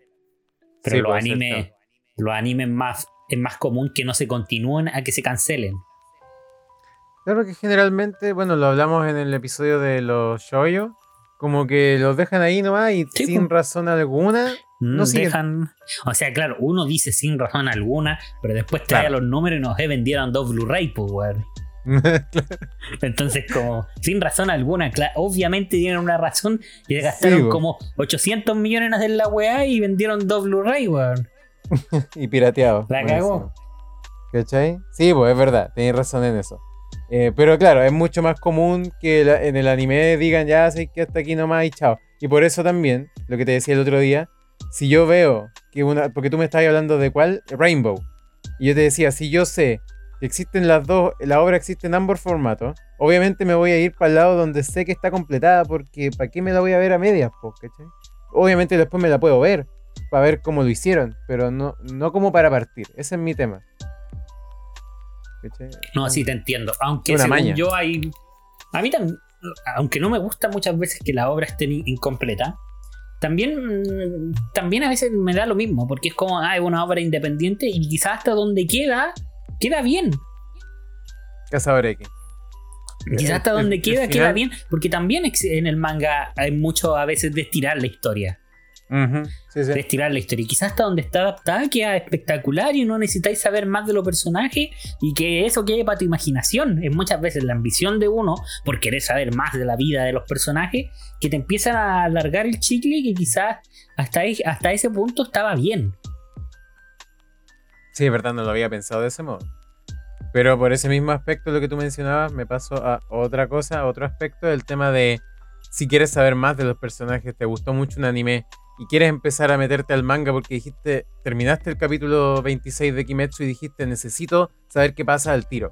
Pero Sí, los ser, animes, los animes más, es más común que no se continúen a que se cancelen. Claro que generalmente, bueno, lo hablamos en el episodio de los shoyo, como que los dejan ahí nomás y Sí, sin po. razón alguna. No No dejan. O sea, claro, uno dice sin razón alguna, pero después trae Claro. los números y nos vendieron dos Blu-ray, pues, weón. Entonces, como, sin razón alguna, obviamente tienen una razón y le gastaron como 800 millones en la weá y vendieron dos Blu-ray, weón. y pirateado. La cagó. ¿Cachai? Sí, pues es verdad, tenéis razón en eso. Eh, pero claro, es mucho más común que la- en el anime digan ya, sé que hasta aquí nomás y chao. Y por eso también, lo que te decía el otro día, si yo veo que una. Porque tú me estabas hablando de cuál, Rainbow. Y yo te decía, si yo sé existen las dos, la obra existe en ambos formatos, obviamente me voy a ir para el lado donde sé que está completada, porque ¿para qué me la voy a ver a medias, po. Obviamente después me la puedo ver, para ver cómo lo hicieron, pero no, no como para partir. Ese es mi tema. ¿Cachai? No, sí te entiendo. Aunque Una según maña. yo hay. A mí también. Aunque no me gusta muchas veces que la obra esté in- incompleta. También, también a veces me da lo mismo, porque es como, ah, es una obra independiente y quizás hasta donde queda, queda bien. Cazador X. Quizás hasta El- donde el queda, queda bien, porque también en el manga hay mucho a veces de estirar la historia. Sí, sí. De estirar la historia. Y quizás hasta donde está adaptada queda espectacular y no necesitáis saber más de los personajes y que eso quede para tu imaginación. Es muchas veces la ambición de uno por querer saber más de la vida de los personajes que te empiezan a alargar el chicle que quizás hasta, ahí- hasta ese punto estaba bien. Sí, es verdad, no lo había pensado de ese modo. Pero por ese mismo aspecto, lo que tú mencionabas, me paso a otra cosa, a otro aspecto, el tema de si quieres saber más de los personajes, te gustó mucho un anime y quieres empezar a meterte al manga porque dijiste, terminaste el capítulo 26 de Kimetsu y dijiste, necesito saber qué pasa al tiro.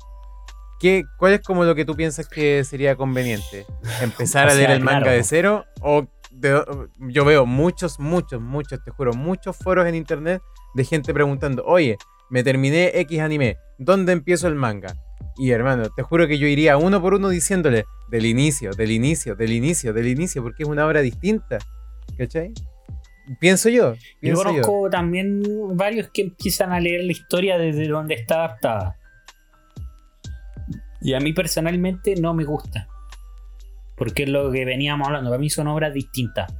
¿Qué, ¿Cuál es como lo que tú piensas que sería conveniente? ¿Empezar O a leer sea, el manga claro. de cero? O de- yo veo muchos, muchos, muchos, te juro, muchos foros en internet de gente preguntando, oye, me terminé X anime, ¿dónde empiezo el manga? Y hermano, te juro que yo iría uno por uno diciéndole del inicio, del inicio, del inicio, del inicio, porque es una obra distinta. ¿Cachai? Pienso yo. Yo Pienso yo. conozco también varios que empiezan a leer la historia desde donde está adaptada. Y a mí personalmente no me gusta. Porque es lo que veníamos hablando. Para mí son obras distintas.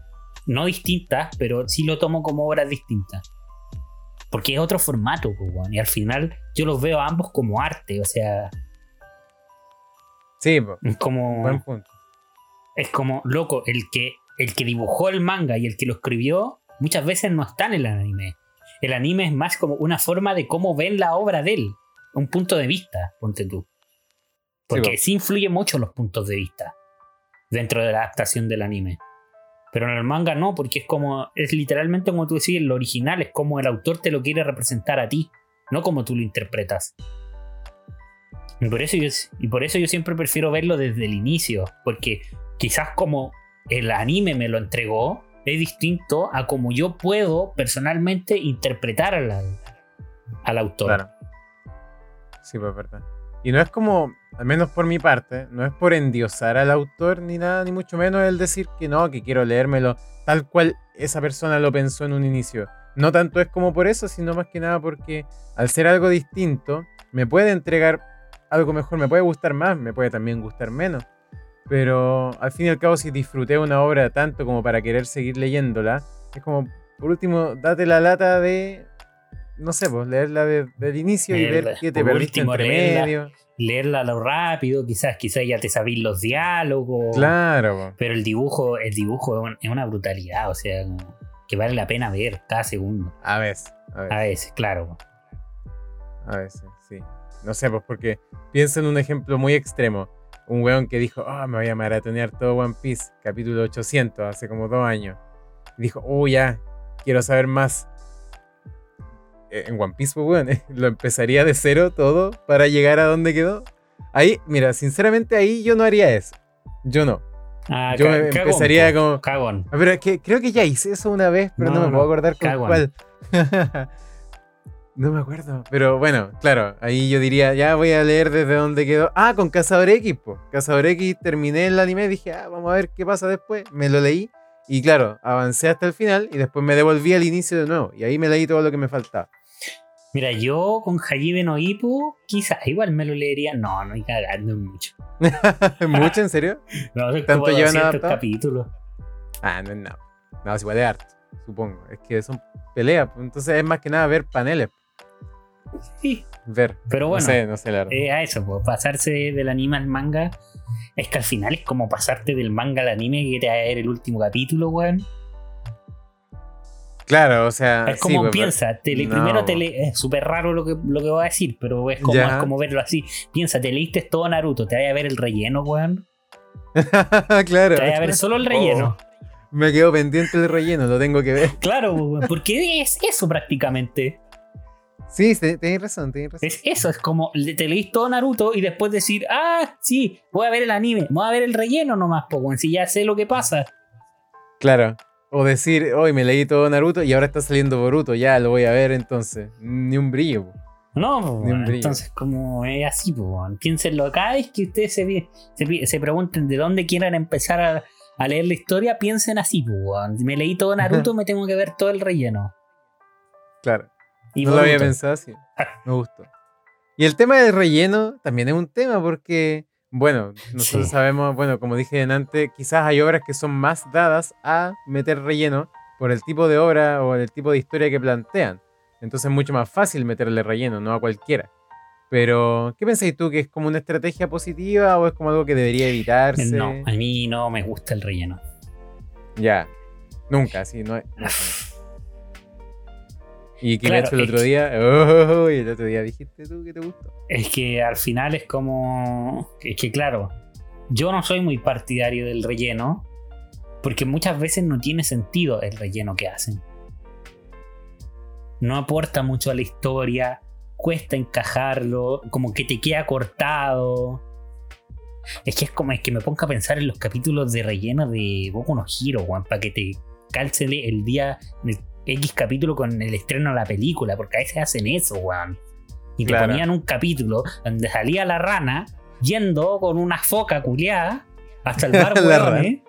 No distintas, pero sí lo tomo como obras distintas. Porque es otro formato, pues. Y al final yo los veo a ambos como arte. O sea, Sí, es como. buen punto. Es como, loco, el que, el que dibujó el manga y el que lo escribió muchas veces no está en el anime. El anime es más como una forma de cómo ven la obra de él. Un punto de vista, ponte tú. Porque po. sí, influye mucho los puntos de vista dentro de la adaptación del anime. Pero en el manga no, porque es como, es literalmente como tú decís, lo original es como el autor te lo quiere representar a ti, no como tú lo interpretas. Y por eso yo, y por eso yo siempre prefiero verlo desde el inicio, porque quizás como el anime me lo entregó, es distinto a como yo puedo personalmente interpretar al, al autor. Claro. Sí, pues verdad. Y no es como, al menos por mi parte, no es por endiosar al autor ni nada, ni mucho menos el decir que no, que quiero leérmelo tal cual esa persona lo pensó en un inicio. No tanto es como por eso, sino más que nada porque al ser algo distinto, me puede entregar algo mejor, me puede gustar más, me puede también gustar menos. Pero al fin y al cabo, si disfruté una obra tanto como para querer seguir leyéndola, es como, por último, date la lata de, no sé, pues leerla del inicio y ver qué te perdiste entre medio. Leerla lo rápido, quizás, quizás ya te sabís los diálogos. Claro. Pero el dibujo, el dibujo es una brutalidad, o sea, que vale la pena ver cada segundo. A veces. A veces, a veces claro. A veces, sí. No sé, pues porque pienso en un ejemplo muy extremo un weón que dijo, oh, me voy a maratonear todo One Piece, capítulo 800, hace como dos años. Y dijo, oh, ya, quiero saber más. Eh, en One Piece, pues, weón, lo empezaría de cero todo para llegar a donde quedó. Ahí, mira, sinceramente ahí yo no haría eso. Yo no. Ah, yo empezaría como. Cagón. Pero es que creo que ya hice eso una vez, pero no, me puedo acordar con cuál. No me acuerdo. Pero bueno, claro, ahí yo diría, ya voy a leer desde donde quedó. Ah, con Cazador X, pues. Cazador X terminé el anime, dije, ah, vamos a ver qué pasa después. Me lo leí. Y claro, avancé hasta el final y después me devolví al inicio de nuevo. Y ahí me leí todo lo que me faltaba. Mira, yo con Hajime no Ippo, quizás igual me lo leería. No, no hay cagando mucho. ¿Mucho, en serio? no, es ¿Tanto llevan capítulos. Ah, no es nada. No, es igual de arte, supongo. Es que son peleas, pues, entonces es más que nada ver paneles. Sí. Ver. Pero bueno, no sé, no sé la eh, a eso, pues, pasarse del anime al manga. Es que al final es como pasarte del manga al anime y te va a ver el último capítulo, weón. Claro, o sea. Es como piensa, primero te es súper raro lo que, lo que voy a decir, pero es como, es como verlo así. Piensa, te leíste todo Naruto, te vaya a ver el relleno, weón. claro. Te vaya a ver solo el relleno. Oh, me quedo pendiente del relleno, lo tengo que ver. Claro, weón, porque es eso prácticamente. Sí, tenés razón, tenés razón. Es eso, es como te leís todo Naruto y después decir, ah, sí, voy a ver el anime, voy a ver el relleno nomás, pues, si ya sé lo que pasa. Claro. O decir, hoy me leí todo Naruto y ahora está saliendo Boruto, ya lo voy a ver entonces. Ni un brillo. No, Ni un brillo. entonces como es así, pues, piénsenlo acá, es que ustedes se, se, pregunten de dónde quieran empezar a, leer la historia, piensen así, pues, me leí todo Naruto, me tengo que ver todo el relleno. Claro no lo había pensado así. Me gustó. Y el tema del relleno también es un tema porque, bueno, nosotros sabemos, bueno, como dije antes, quizás hay obras que son más dadas a meter relleno por el tipo de obra o el tipo de historia que plantean. Entonces es mucho más fácil meterle relleno, no a cualquiera. Pero, ¿qué pensáis tú? ¿Que es como una estrategia positiva o es como algo que debería evitarse? No, a mí no me gusta el relleno. Ya, nunca, sí, no, no y que hecho el otro día, oh, y el otro día dijiste tú que te gustó. Es que al final es como. Es que claro, yo no soy muy partidario del relleno, porque muchas veces no tiene sentido el relleno que hacen. No aporta mucho a la historia, cuesta encajarlo, como que te queda cortado. Es que es como es que me ponga a pensar en los capítulos de relleno de Boku no Hero, para que te calce el día, X capítulo con el estreno de la película, porque a veces hacen eso, weón. Y te ponían un capítulo donde salía la rana yendo con una foca culiada hasta el bar, weón.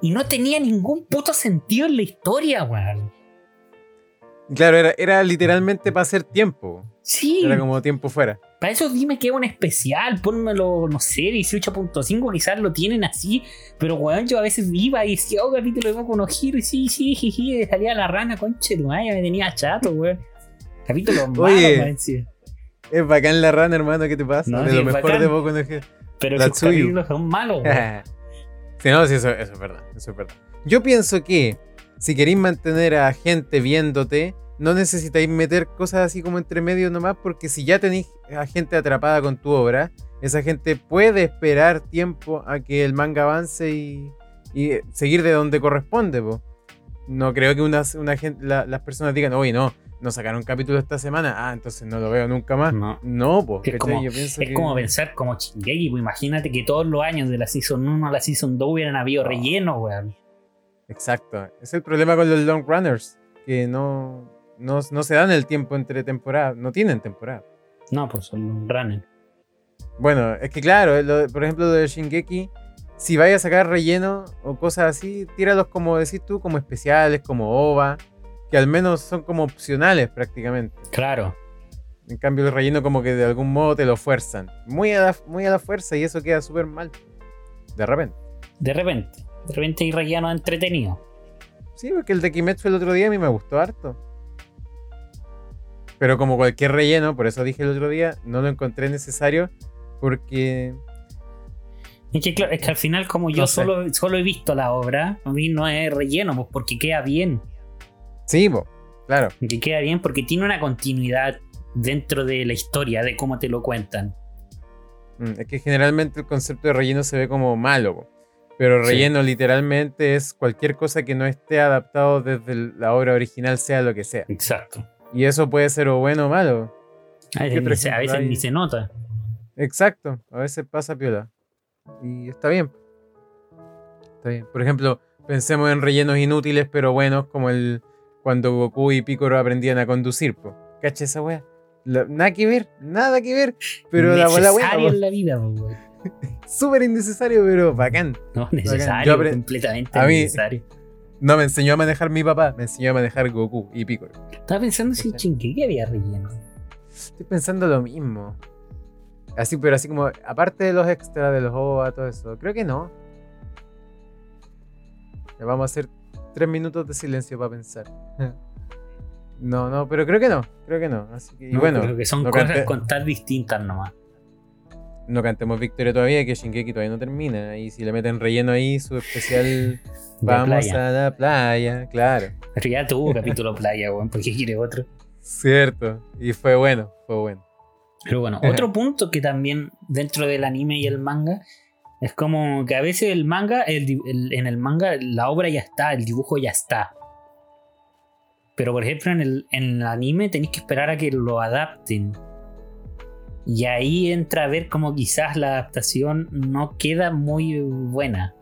y no tenía ningún puto sentido en la historia, weón. Claro, era, era literalmente para hacer tiempo. Sí. Era como tiempo fuera. Para eso dime que es un especial, ponmelo, no sé, 18.5, quizás lo tienen así. Pero weón, yo a veces iba y decía, oh, capítulo de Boku no Hiro, y sí, sí, jiji, salía la rana, conche tu me tenía chato, weón. Capítulo Oye, malo, Es bacán la rana, hermano, ¿qué te pasa? de lo mejor de Boku no Hiro. Pero los capítulos son malos, weón. sí, no, sí, eso, eso es verdad, eso es verdad. Yo pienso que si queréis mantener a gente viéndote, no necesitáis meter cosas así como entre medio nomás, porque si ya tenéis a gente atrapada con tu obra, esa gente puede esperar tiempo a que el manga avance y, seguir de donde corresponde. No creo que una, una gente, las personas digan, oye, no, no sacaron capítulo esta semana, ah, entonces no lo veo nunca más. No, no pues. Es, como, es como, pensar como Chingeki, pues imagínate que todos los años de la Season 1 a la Season 2 hubieran habido relleno, weón. Exacto. Es el problema con los long runners, que no, no, se dan el tiempo entre temporadas, no tienen temporada. No, pues son runners. Bueno, es que claro, lo- por ejemplo, lo de Shingeki, si vaya a sacar relleno o cosas así, tíralos como decís tú, como especiales, como OVA, que al menos son como opcionales prácticamente. Claro. En cambio, el relleno como que de algún modo te lo fuerzan. Muy a la, muy a la fuerza y eso queda súper mal. De repente. De repente. De repente hay relleno entretenido. Sí, porque el de Kimetsu el otro día a mí me gustó harto. Pero como cualquier relleno, por eso dije el otro día, no lo encontré necesario porque... Es que, es que al final, como yo No sé. solo, solo he visto la obra, a mí no es relleno, pues porque queda bien. Sí, bo, claro. Que queda bien porque tiene una continuidad dentro de la historia, de cómo te lo cuentan. Mm, Es que generalmente el concepto de relleno se ve como malo, bo. pero Sí. relleno literalmente es cualquier cosa que no esté adaptado desde la obra original, sea lo que sea. Exacto. Y eso puede ser o bueno o malo. A veces, ni se, a veces ni se nota. Exacto, a veces pasa piola. Y está bien. Está bien. Por ejemplo, pensemos en rellenos inútiles pero buenos como el cuando Goku y Piccolo aprendían a conducir, po. ¿Cacha esa wea? La- nada que ver, nada que ver. Pero la bola buena, en la vida, súper innecesario, pero bacán. No, necesario, Yo apre- completamente a mí- necesario. No, me enseñó a manejar mi papá, me enseñó a manejar Goku y Piccolo. Estaba pensando si ¿Cachai? chingue había relleno. Estoy pensando lo mismo. Así, pero así como, aparte de los extras, de los OVA, todo eso, creo que no. Le vamos a hacer tres minutos de silencio para pensar. No, no, pero creo que no, creo que no. Así que, No, bueno, creo que son no cosas cante- con tan distintas nomás. No cantemos victoria todavía, que Shingeki todavía no termina. Y si le meten relleno ahí, su especial Vamos a la playa, claro. Pero ya tuvo capítulo playa, weón, ¿por qué quiere otro? Cierto. Y fue bueno, fue bueno. Pero bueno, otro punto que también dentro del anime y el manga es como que a veces el manga, el- en el manga la obra ya está, el dibujo ya está. Pero por ejemplo en el, en el anime tenéis que esperar a que lo adapten. Y ahí entra a ver como quizás la adaptación no queda muy buena.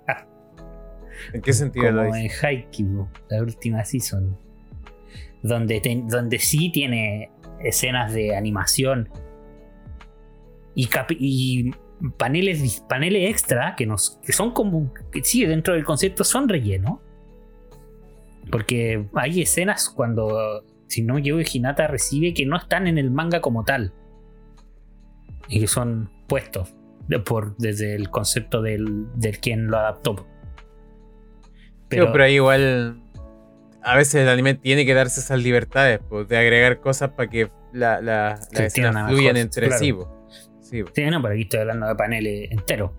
¿En qué sentido como en Haikyuu, la última season. Donde, te- donde sí tiene escenas de animación y, paneles, paneles extra que, nos, que son como. que sí, dentro del concepto son relleno. Porque hay escenas cuando, si no equivoco, Hinata recibe que no están en el manga como tal. Y que son puestos de- por, desde el concepto del, del quien lo adaptó. Pero, pero ahí igual. A veces el anime tiene que darse esas libertades, pues, de agregar cosas para que la, la, las escenas mejor, fluyan entre claro. sí. Sí, po. Sí, no, pero aquí estoy hablando de paneles enteros.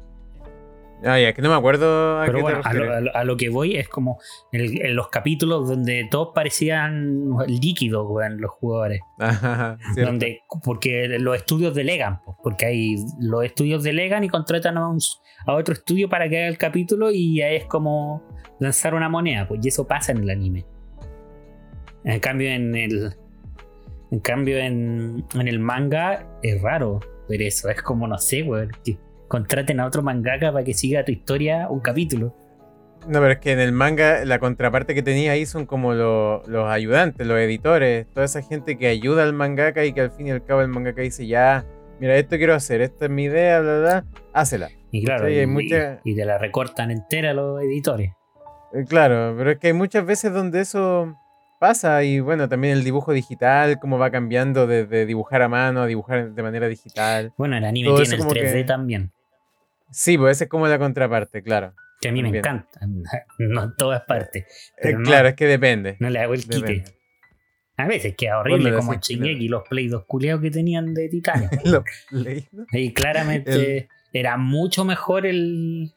Ah, ya, que no me acuerdo a Pero qué bueno, a lo, refieres. a lo- a lo que voy es como el- en los capítulos donde todos parecían líquidos, weón, los jugadores. Ajá. Donde, porque los estudios delegan, pues, porque hay los estudios delegan y contratan a, un- a otro estudio para que haga el capítulo y ahí es como lanzar una moneda, pues y eso pasa en el anime. En cambio, en el. En cambio, en, en el manga es raro ver eso. Es como, no sé, weón, contraten a otro mangaka para que siga tu historia un capítulo. No, pero es que en el manga la contraparte que tenía ahí son como lo- los ayudantes, los editores, toda esa gente que ayuda al mangaka y que al fin y al cabo el mangaka dice, ya, mira, esto quiero hacer, esta es mi idea, bla, bla, hácela. Y claro, y, hay mucha- y te la recortan entera los editores. Eh, Claro, pero es que hay muchas veces donde eso pasa y bueno, también el dibujo digital, cómo va cambiando desde dibujar a mano a dibujar de manera digital. Bueno, el anime Todo tiene el como 3D que- también. Sí, pues esa es como la contraparte, claro. Que a mí me encanta. No en todas partes. Eh, no- claro, es que depende. No le hago el quite. depende. A veces queda horrible, como. Shingeki, los Play 2 culeados que tenían de ¿no? Y claramente era mucho mejor el.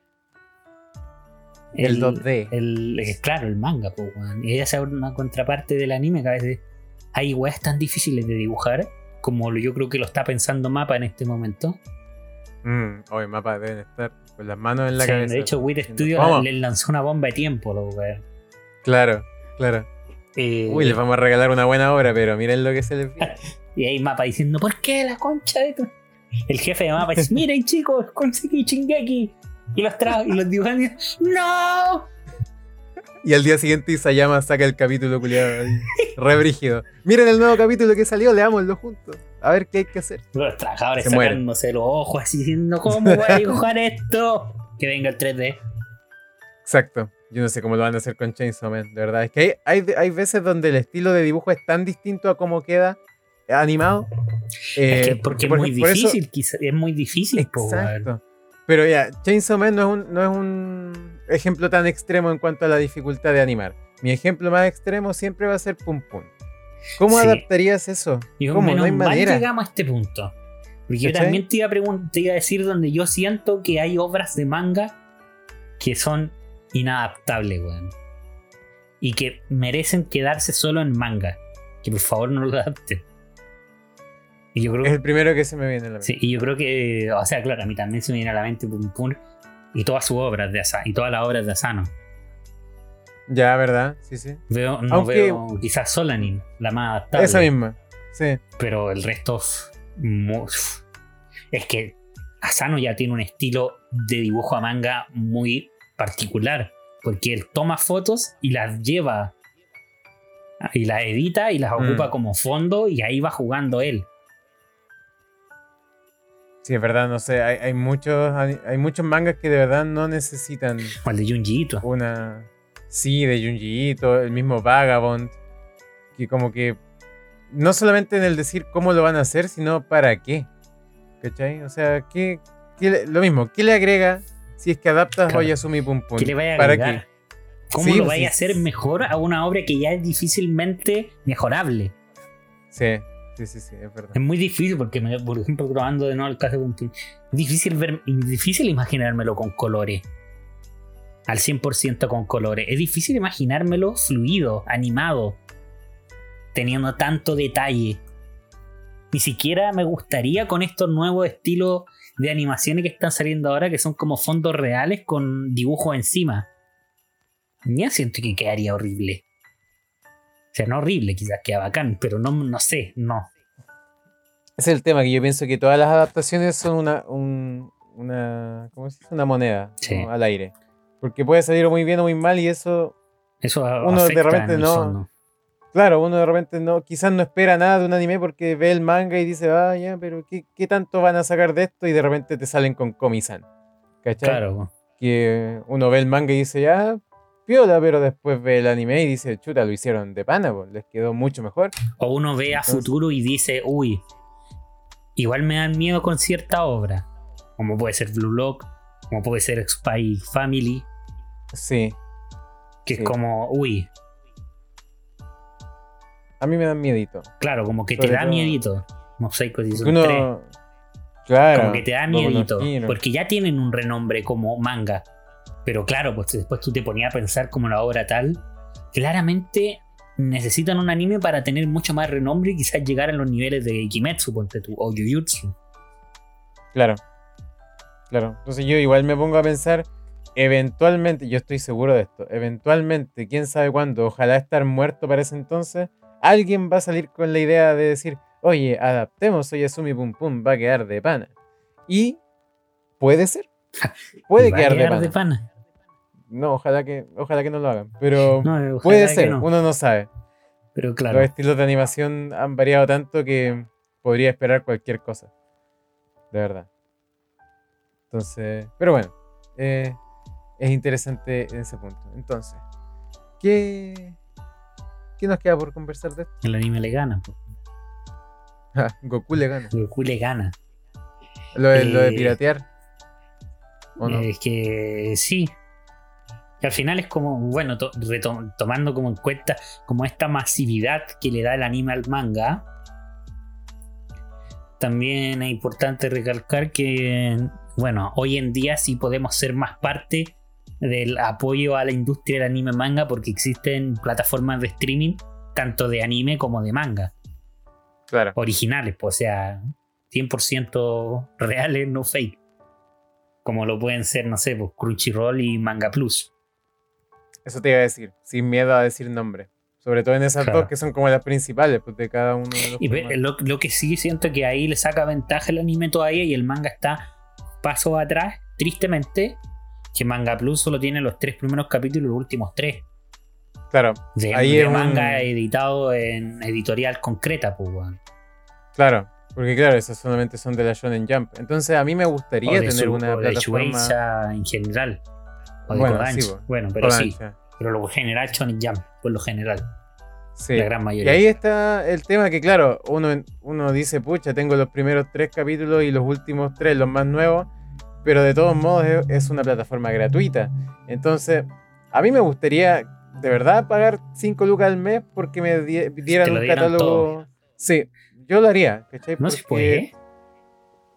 El 2D. el- el- claro, el manga, pues. Y esa es una contraparte del anime que a veces hay weas tan difíciles de dibujar como yo creo que lo está pensando Mapa en este momento. Mm, hoy mapas deben estar con las manos en la Sí, cabeza. de hecho, Wit Studio "Vamos". les lanzó una bomba de tiempo, los weón. Claro, claro. Eh, Uy, les vamos a regalar una buena obra, pero miren lo que se les viene. Y ahí Mapa diciendo, ¿por qué la concha de tu-?" El jefe de Mapa dice, miren chicos, conseguí Shingeki. Y los tra y los dibujantes, ¡No! Y al día siguiente Isayama saca el capítulo culiado ahí. Re brígido. Miren el nuevo capítulo que salió, leámoslo juntos. A ver qué hay que hacer. Los trabajadores Se mueren. sacándose los ojos así diciendo, ¿cómo voy a dibujar esto? Que venga el 3D. Exacto. Yo no sé cómo lo van a hacer con Chainsaw Man, de verdad. Es que hay, hay, hay veces donde el estilo de dibujo es tan distinto a cómo queda animado. es que eh, porque es muy por eso- difícil, quizá- es muy difícil. Exacto. Pero ya, Chainsaw Man no es, un, no es un ejemplo tan extremo en cuanto a la dificultad de animar. Mi ejemplo más extremo siempre va a ser Pum Pum. ¿Cómo Sí. adaptarías eso? Y ¿Cómo? menos No hay mal manera. llegamos a este punto. Porque yo también te iba, a te iba a decir donde yo siento que hay obras de manga que son inadaptables, weón. Y que merecen quedarse solo en manga. Que por favor no lo adapten. Y yo creo Es el primero que se me viene a la mente. Sí, y yo creo que, o sea, claro, a mí también se me viene a la mente Pum Pum y todas sus obras de Asano, y todas las obras de Asano. Ya, ¿verdad? Sí, sí. Veo, no Aunque- veo quizás Solanin, la más adaptable. Esa misma. Sí. Pero el resto f- es que Asano ya tiene un estilo de dibujo a manga muy particular. Porque él toma fotos y las lleva y las edita y las Mm. ocupa como fondo y ahí va jugando él. Sí, es verdad, no sé. Hay, hay muchos, hay muchos mangas que de verdad no necesitan O el de Junji Ito. una. Sí, de Junji Ito, el mismo Vagabond. Que como que. No solamente en el decir cómo lo van a hacer, sino para qué. ¿Cachai? O sea, ¿qué, qué lo mismo, ¿qué le agrega si es que adaptas Claro. Oyasumi Pum Pum? ¿Qué le vaya a ¿Para agregar? ¿Cómo Sí, lo pues, vaya a hacer mejor a una obra que ya es difícilmente mejorable? Sí, sí, sí, sí, es verdad. Es muy difícil porque, me- por ejemplo, probando de nuevo el caso de Pum Pum, difícil, ver, difícil imaginármelo con colores. Al 100% con colores. Es difícil imaginármelo fluido, animado, teniendo tanto detalle. Ni siquiera me gustaría con estos nuevos estilos de animaciones que están saliendo ahora, que son como fondos reales con dibujos encima. Ya siento que quedaría horrible. O sea, no horrible, quizás queda bacán, pero no, no sé, no. Ese es el tema, que yo pienso que todas las adaptaciones son una, un- una, ¿cómo se dice? Una moneda al aire. Porque puede salir muy bien o muy mal y eso, Eso Uno de repente no- fondo. claro, uno de repente no, quizás no espera nada de un anime porque ve el manga y dice, ah, ya, pero ¿qué, qué tanto van a sacar de esto? Y de repente te salen con Komi-san. ¿Cachai? Claro. Que uno ve el manga y dice, ya, piola, pero después ve el anime y dice, chuta, lo hicieron de pana, po, les quedó mucho mejor. O uno ve a futuro y dice, uy, igual me dan miedo con cierta obra. Como puede ser Blue Lock, como puede ser Spy Family, Sí, que Sí. es como, uy, a mí me dan miedito. claro, como que te da todo- miedito. Mosaico Season 3. uno, claro, Como que te da miedito. Porque ya tienen un renombre como manga. Pero claro, pues después tú te ponías a pensar como la obra tal. Claramente necesitan un anime para tener mucho más renombre y quizás llegar a los niveles de Kimetsu, ponte tú, o Jujutsu. Claro. Claro. Entonces yo igual me pongo a pensar, eventualmente, yo estoy seguro de esto, eventualmente, quién sabe cuándo, ojalá estar muerto para ese entonces, alguien va a salir con la idea de decir, oye, adaptemos Oyasumi Pum Pum, va a quedar de pana. Y puede ser. Puede quedar de pana. de pana. No, ojalá que, ojalá que no lo hagan. Pero No, puede ser, no. uno no sabe. Pero claro. Los estilos de animación han variado tanto que podría esperar cualquier cosa. De verdad. Entonces, pero bueno, eh, es interesante en ese punto. Entonces, ¿qué, ¿qué nos queda por conversar de esto? El anime le gana. Ah, Goku le gana. Goku le gana. Lo de, lo de Eh, piratear. ¿O no? Es que sí. Que al final es como, bueno, to- tomando como en cuenta como esta masividad que le da el anime al manga. También es importante recalcar que, bueno, hoy en día sí podemos ser más parte del apoyo a la industria del anime manga porque existen plataformas de streaming tanto de anime como de manga claro. originales, pues, o sea, 100% reales, no fake. Como lo pueden ser, no sé, pues, Crunchyroll y Manga Plus. Eso te iba a decir, sin miedo a decir nombre. Sobre todo en esas Claro. dos que son como las principales pues, de cada uno de los Y lo, lo que sí siento que ahí le saca ventaja el anime todavía y el manga está paso atrás, tristemente, que Manga Plus solo tiene los tres primeros capítulos y los últimos tres. Claro, De, Ahí de es un- manga editado en editorial concreta, pues, claro. Porque claro, esas solamente son de la Shonen Jump. Entonces a mí me gustaría de tener su- una o de plataforma... Shueisha en general. O de Bueno, Kodansha. sí, bo. bueno, pero sí. Pero lo general Shonen Jump, por lo general. Sí. La gran Y mayoría. ahí está el tema que, claro, uno, uno dice, pucha, tengo los primeros tres capítulos y los últimos tres, los más nuevos, pero de todos modos es, una plataforma gratuita. Entonces, a mí me gustaría, de verdad, pagar 5 lucas al mes porque me di- dieran un catálogo. todo. Sí, yo lo haría, ¿cachai? No se puede.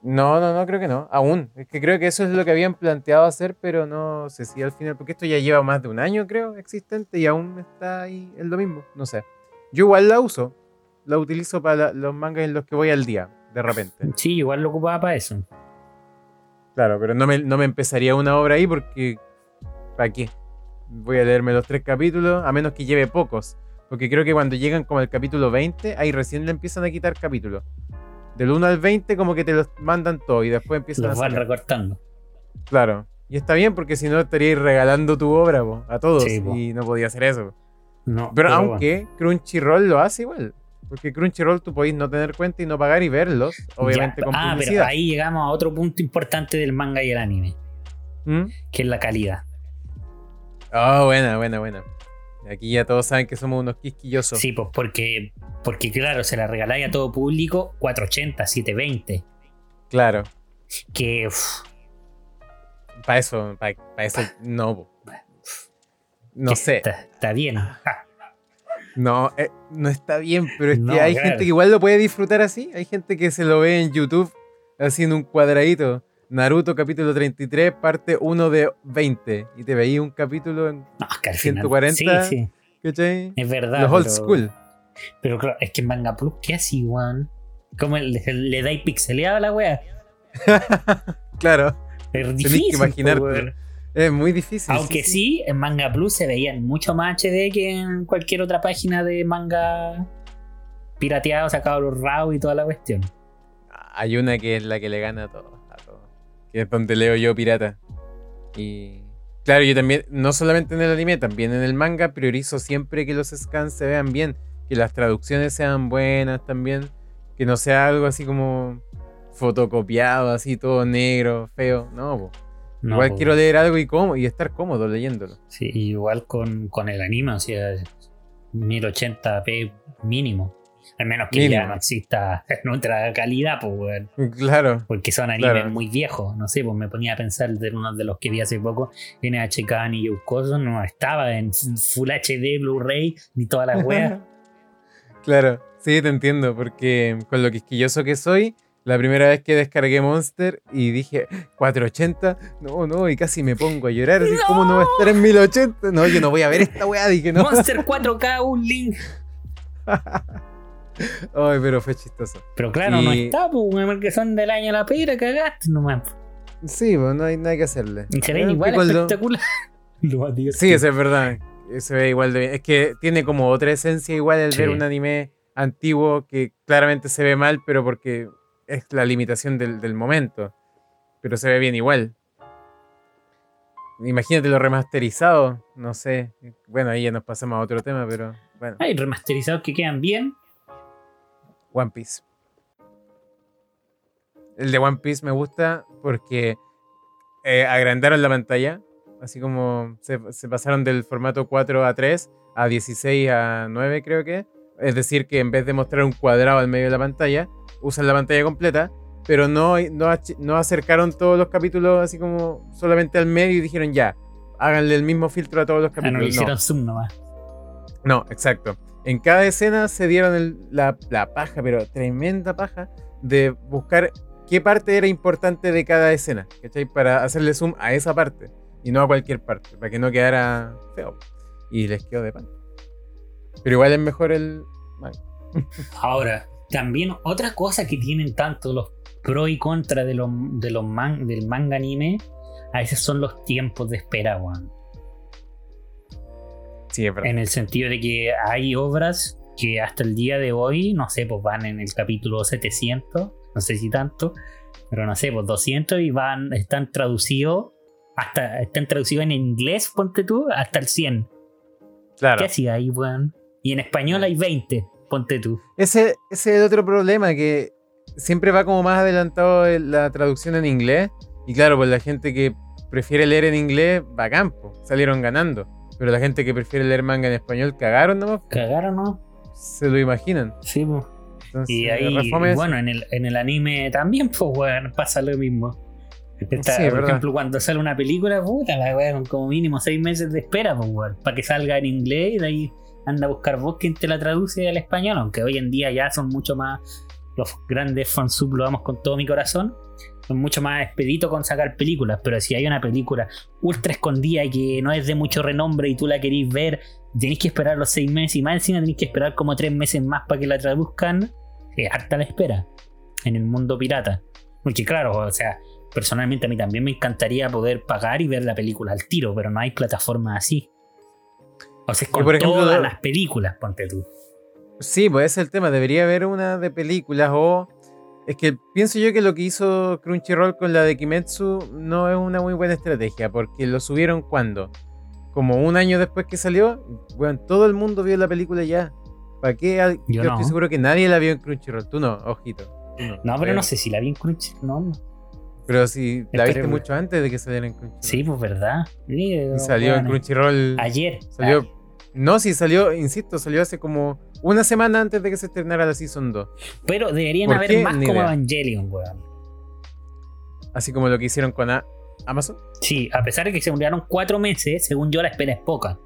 No, no, no, creo que no. Aún. Es que creo que eso es lo que habían planteado hacer, pero no sé si al final, porque esto ya lleva más de un año, creo, existente y aún está ahí en lo mismo. No sé. Yo igual la uso. La utilizo para la- los mangas en los que voy al día, de repente. Sí, igual lo ocupaba para eso. Claro, pero no me, no me empezaría una obra ahí porque. ¿Para qué? Voy a leerme los tres capítulos, a menos que lleve pocos. Porque creo que cuando llegan como al capítulo 20, ahí recién le empiezan a quitar capítulos. Del 1 al 20 como que te los mandan todo y después empiezan Los a van sacar. recortando. Claro. Y está bien porque si no estaríais regalando tu obra po, a todos Sí, y no podía hacer eso. No, Pero, aunque Crunchyroll lo hace igual. Porque Crunchyroll tú podéis no tener cuenta y no pagar y verlos, obviamente Ya, con ah, pero ahí llegamos a otro punto importante del manga y el anime, ¿Mm? que es la calidad. Ah, buena, buena, buena. Aquí ya todos saben que somos unos quisquillosos. Sí, pues porque, porque claro, se la regaláis a todo público 480, 720. Claro. Que Para eso, para eso, no. No sé. Está, está bien. Ja, No, eh, no está bien, pero es No, que hay claro. gente que igual lo puede disfrutar así. Hay gente que se lo ve en YouTube en un cuadradito. Naruto capítulo 33, parte 1 de 20. Y te veía un capítulo en. No, es que al final- 140. Sí, sí, ¿Cachai? es verdad. Los old pero- school. Pero claro, es que en Manga Plus, ¿qué así, weón? ¿Cómo le, le dais pixeleado a la wea? Claro, Es difícil. que imaginarte. Es muy difícil. Aunque sí, en Manga Plus se veían mucho más HD que en cualquier otra página de manga pirateado, sacado los RAW y toda la cuestión. Hay una que es la que le gana a todo, a todo. Que es donde leo yo pirata. Y. Claro, yo también, no solamente en el anime, también en el manga, priorizo siempre que los scans se vean bien. Que las traducciones sean buenas también. Que no sea algo así como fotocopiado, así todo negro, feo. No, po. No, igual quiero leer algo y, cómo, y estar cómodo leyéndolo. Sí, igual con, con el anime, o sea, 1080p mínimo. Al menos que ya no exista en ultra calidad, pues, weón. Claro. Porque son animes Claro. muy viejos. No sé, pues me ponía a pensar de uno de los que vi hace poco, NHK ni Yukoso, no estaba en Full HD, Blu-ray, ni todas las weas. Claro, sí, te entiendo, porque con lo quisquilloso que soy, la primera vez que descargué Monster y dije 480, no, no, y casi me pongo a llorar, así, ¿cómo no va a estar en 1080? No, yo no voy a ver esta weá, dije, no. Monster 4K, un link. Ay, pero fue chistoso. Pero claro, no está, pues, porque son del año la pera, cagaste nomás. Sí, pues no hay nada que hacerle. Y se ven igual espectacular. Lo. Sí, eso es verdad. Se ve igual de bien. Es que tiene como otra esencia igual el ver un anime antiguo que claramente se ve mal, pero porque es la limitación del, del momento. Pero se ve bien igual. Imagínate lo remasterizado, no sé. Bueno, ahí ya nos pasamos a otro tema, pero bueno. Hay remasterizados que quedan bien. One Piece. El de One Piece me gusta porque eh, agrandaron la pantalla. Así como se, se pasaron del formato 4 a 3 a 16 a 9 creo que. Es decir, que en vez de mostrar un cuadrado al medio de la pantalla, usan la pantalla completa. Pero no, no, no acercaron todos los capítulos así como solamente al medio y dijeron ya, háganle el mismo filtro a todos los Ah, no capítulos. le No. hicieron zoom nomás. No, exacto. En cada escena se dieron el- la, la paja, pero tremenda paja, de buscar qué parte era importante de cada escena, ¿cachai? Para hacerle zoom a esa parte y no a cualquier parte, para que no quedara feo. Y les quedó de pan. Pero igual es mejor el... manga. Ahora, también otra cosa que tienen tanto los pro y contra de los, de los man- del manga anime, a veces son los tiempos de espera, weón. Sí, es verdad. En el sentido de que hay obras que hasta el día de hoy, no sé, pues van en el capítulo 700, no sé si tanto, pero no sé, pues 200 y van, están traducidos, hasta, están traducidos en inglés, ponte tú, hasta el 100. Claro. ¿Qué hacía ahí, weón? Y en español hay 20, ponte tú. Ese, ese es el otro problema, que siempre va como más adelantado el- la traducción en inglés. Y claro, pues la gente que prefiere leer en inglés, va a campo, salieron ganando. Pero la gente que prefiere leer manga en español, cagaron nomás, ¿Cagaron, no? se lo imaginan. Sí, pues. Entonces, Y ahí, bueno, en el, en el anime también, pues, weón, pasa lo mismo. Esta- Sí, por verdad. ejemplo, cuando sale una película, puta, la weón, como mínimo seis meses de espera, pues, weón, para que salga en inglés y de ahí anda a buscar vos quien te la traduce al español, aunque hoy en día ya son mucho más, los grandes fansub lo damos con todo mi corazón, son mucho más expeditos con sacar películas, pero si hay una película ultra escondida y que no es de mucho renombre y tú la querís ver, tenéis que esperar los seis meses y más encima tenéis que esperar como tres meses más para que la traduzcan, es harta la espera en el mundo pirata. Porque claro, o sea, personalmente a mí también me encantaría poder pagar y ver la película al tiro, pero no hay plataformas así. O sea, es con por ejemplo, todas las películas, ponte tú. Sí, pues ese es el tema. Debería haber una de películas o. Es que pienso yo que lo que hizo Crunchyroll con la de Kimetsu no es una muy buena estrategia, porque lo subieron cuando? Como un año después que salió. Bueno, todo el mundo vio la película ya. ¿Para qué? Yo Yo, no. estoy seguro que nadie la vio en Crunchyroll. Tú no, ojito. tú No, pero no sé si la vi en Crunch. No, Pero si la viste mucho antes de que saliera en Crunchyroll. sí, pues verdad. Sí, Y salió en Crunchyroll. Ayer. Salió. Ah, No, sí, salió, insisto, salió hace como una semana antes de que se estrenara la Season 2. pero deberían ¿Por haber qué? más Ni como idea. Evangelion, weón. Así como lo que hicieron con A- Amazon. Sí, a pesar de que se murieron cuatro meses, según yo la espera es poca.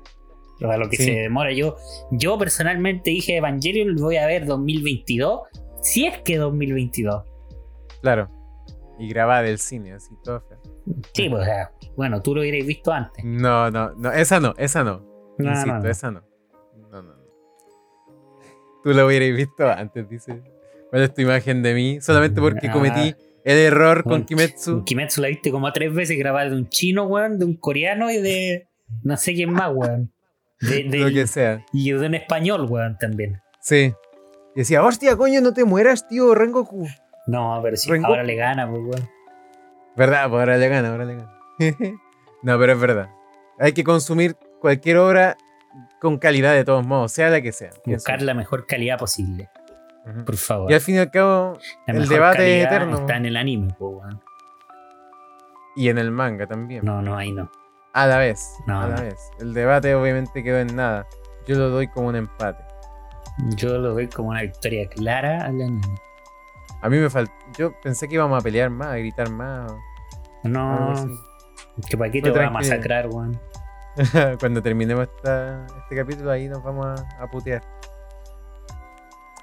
Para lo que Sí. se demora yo. Yo personalmente dije Evangelion lo voy a ver 2022. Si es que 2022. Claro. Y grabada del cine, así todo feo. Sí, pues, bueno, tú lo hubierais visto antes. No, no, no, esa no, esa no. No, Insisto, no, no. esa no. No, no, no. Tú lo hubieras visto antes, dice. ¿Cuál es tu imagen de mí? Solamente porque Ah. cometí el error con Bueno, Kimetsu. Kimetsu la viste como tres veces grabada de un chino, weón, de un coreano y de no sé quién más, weón. De, de- Lo que sea. y de un español, weón, también. Sí. Y decía, hostia, coño, no te mueras, tío, Rengoku. No, pero sí, Rengoku. ahora le gana, pues, weón. ¿Verdad? Pues ahora le gana, ahora le gana. no, pero es verdad. Hay que consumir cualquier obra con calidad de todos modos, sea la que sea. Buscar la mejor calidad posible, por favor. Y al fin y al cabo, la el mejor debate es eterno. Está en el anime, pues, weón. y en el manga también. No, no, ahí no. A la vez. No, a la no. vez. El debate obviamente quedó en nada. Yo lo doy como un empate. Yo lo veo como una victoria clara al anime. A mí me faltó. Yo pensé que íbamos a pelear más, a gritar más. No, que para qué te va a masacrar, weón. Cuando terminemos esta- este capítulo, ahí nos vamos a, a putear.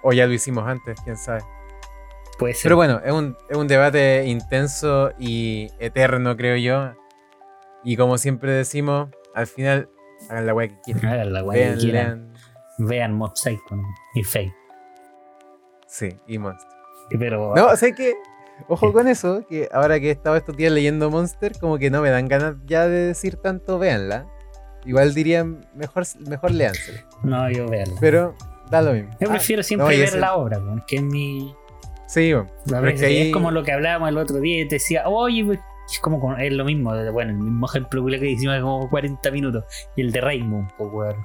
O ya lo hicimos antes, quién sabe. Puede ser. Pero bueno, es un, es un debate intenso y eterno, creo yo. Y como siempre decimos, al final, hagan la weá que quieran. Hagan la weá que Vean, quieran. lean. Vean Mob y Fate. Sí, y Monster. Pero No, o sea que, ojo con eso, que ahora que he estado estos días leyendo Monster, como que no me dan ganas ya de decir tanto, véanla. Igual dirían, mejor, mejor léansela. no, yo verla. Pero da lo mismo. Yo prefiero siempre no, ver ese- la obra, weón, que es mi. Sí, bueno, es veces que ahí- Es como lo que hablábamos el otro día y te decía, oye, pues, es como con- es lo mismo, bueno, el mismo ejemplo que hicimos como 40 minutos. Y el de Rainbow, pues, weón.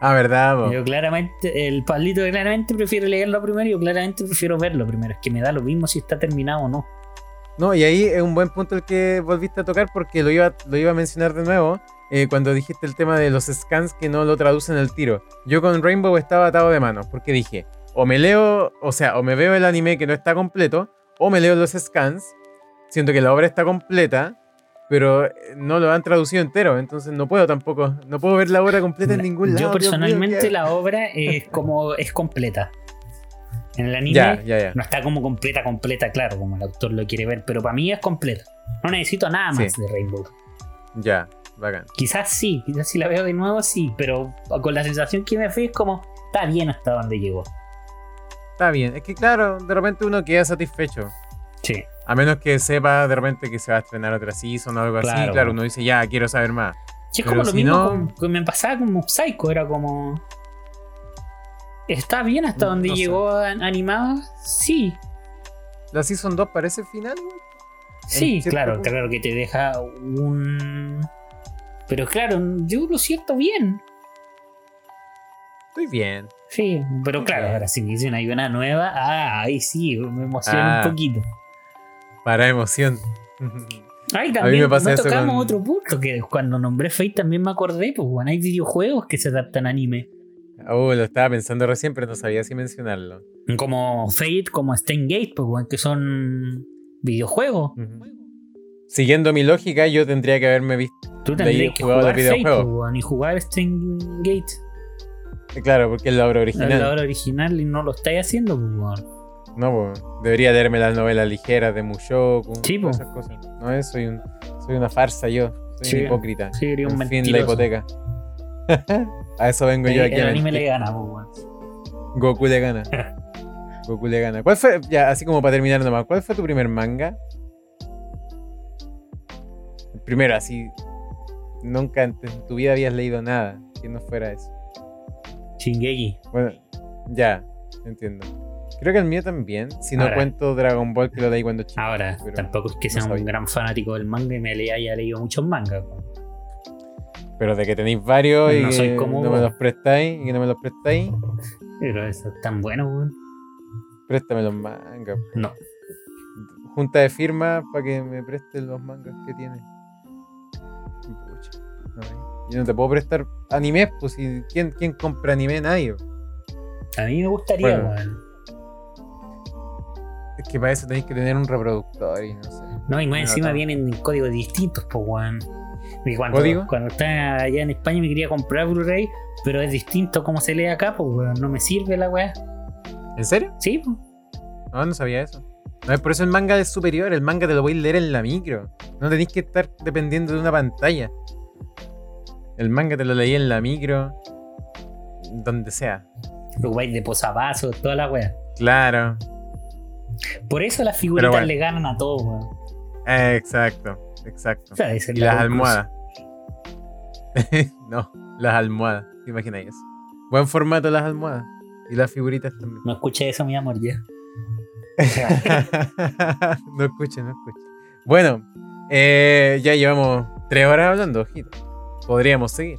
Ah, verdad. Yo claramente, el Pablito claramente prefiere leerlo primero y yo claramente prefiero verlo primero. Es que me da lo mismo si está terminado o no. No, y ahí es un buen punto el que volviste a tocar porque lo iba, lo iba a mencionar de nuevo eh, cuando dijiste el tema de los scans que no lo traducen al tiro. Yo con Rainbow estaba atado de manos porque dije, o me leo, o sea, o me veo el anime que no está completo, o me leo los scans, siento que la obra está completa, pero eh, no lo han traducido entero, entonces no puedo tampoco, no puedo ver la obra completa en ningún lado. Yo personalmente ¿qué- la obra es como es completa. En el anime Ya, ya, ya. no está como completa, completa, claro, como el autor lo quiere ver, pero para mí es completa. No necesito nada más Sí. de Rainbow. Ya, bacán. Quizás sí, quizás si la veo de nuevo sí, pero con la sensación que me fui es como está bien hasta donde llegó. Está bien, es que claro, de repente uno queda satisfecho. Sí. A menos que sepa de repente que se va a estrenar otra season o algo así, Claro. uno dice, ya, quiero saber más. Y es Pero como lo si mismo no- con- que me pasaba con Psycho, era como. ¿Está bien hasta No- donde no llegó an- animada? Sí, ¿La Season 2 parece final? sí, claro, punto. claro que te deja un. Pero claro, yo lo siento bien. Estoy bien. Sí, pero claro, ahora si me dicen hay una nueva, ah, ahí sí, me emociona Ah. un poquito. Para emoción. Ay, A mí también me pasa no tocamos con- otro punto, que cuando nombré Fate también me acordé, pues bueno, hay videojuegos que se adaptan a anime. Oh, lo estaba pensando recién, pero no sabía si mencionarlo. Como Fate, como Gate, pues bueno, que son videojuegos. Siguiendo mi lógica, yo tendría que haberme visto. Tú tendrías que jugar Fate, pues, bueno, y jugar Gate, eh, Claro, porque es la obra la, original. la obra original, y no lo estáis haciendo, pues bueno. No, debería leerme las novelas ligeras de Mushoku. Sí, po. esas cosas. No es, soy, un, soy una farsa yo. Soy Sí. un hipócrita. Sí, sería un fin, la hipoteca. a eso vengo yo aquí. el a anime mentir. le gana. Goku le gana. Goku le gana. ¿Cuál fue, ya, así como para terminar nomás, cuál fue tu primer manga? El primero, así. Nunca antes en tu vida habías leído nada que no fuera eso. Shingeki. Bueno, ya, entiendo. Creo que el mío también. Si no Ahora. cuento Dragon Ball que lo leí cuando chico. Ahora, tampoco es que no sea un gran fanático del manga y me le haya leído muchos mangas. Pero de que tenéis varios y No soy que como no me los prestáis y que no me los prestáis, Pero eso es tan bueno, weón. préstame los mangas. No. Junta de firmas para que me presten los mangas que tiene. Pucha, no, yo no te puedo prestar animes, pues si ¿quién, quién compra anime? Nadie. A mí me gustaría, Bueno. weón. Es que para eso tenéis que tener un reproductor y no sé. No, y más encima vienen en códigos distintos, pues, weón. Cuando, ¿Código? cuando estaba allá en España me quería comprar Blu-ray, pero es distinto como se lee acá, pues, weón. No me sirve la weá. ¿En serio? Sí, pues. No, no sabía eso. No, es por eso el manga es superior. El manga te lo podéis leer en la micro. No tenéis que estar dependiendo de una pantalla. El manga te lo leí en la micro. Donde sea. Preocupáis de posavasos, toda la weá. Claro. Por eso las figuritas bueno. le ganan a todos, weón. Eh, exacto. Exacto. O sea, Y la las almohadas. no, las almohadas. ¿Te imagináis eso? Buen formato las almohadas. Y las figuritas también. No escuché eso, mi amor, ya. no escuche, no escuche. Bueno, eh, ya llevamos tres horas hablando, ojito. Podríamos seguir.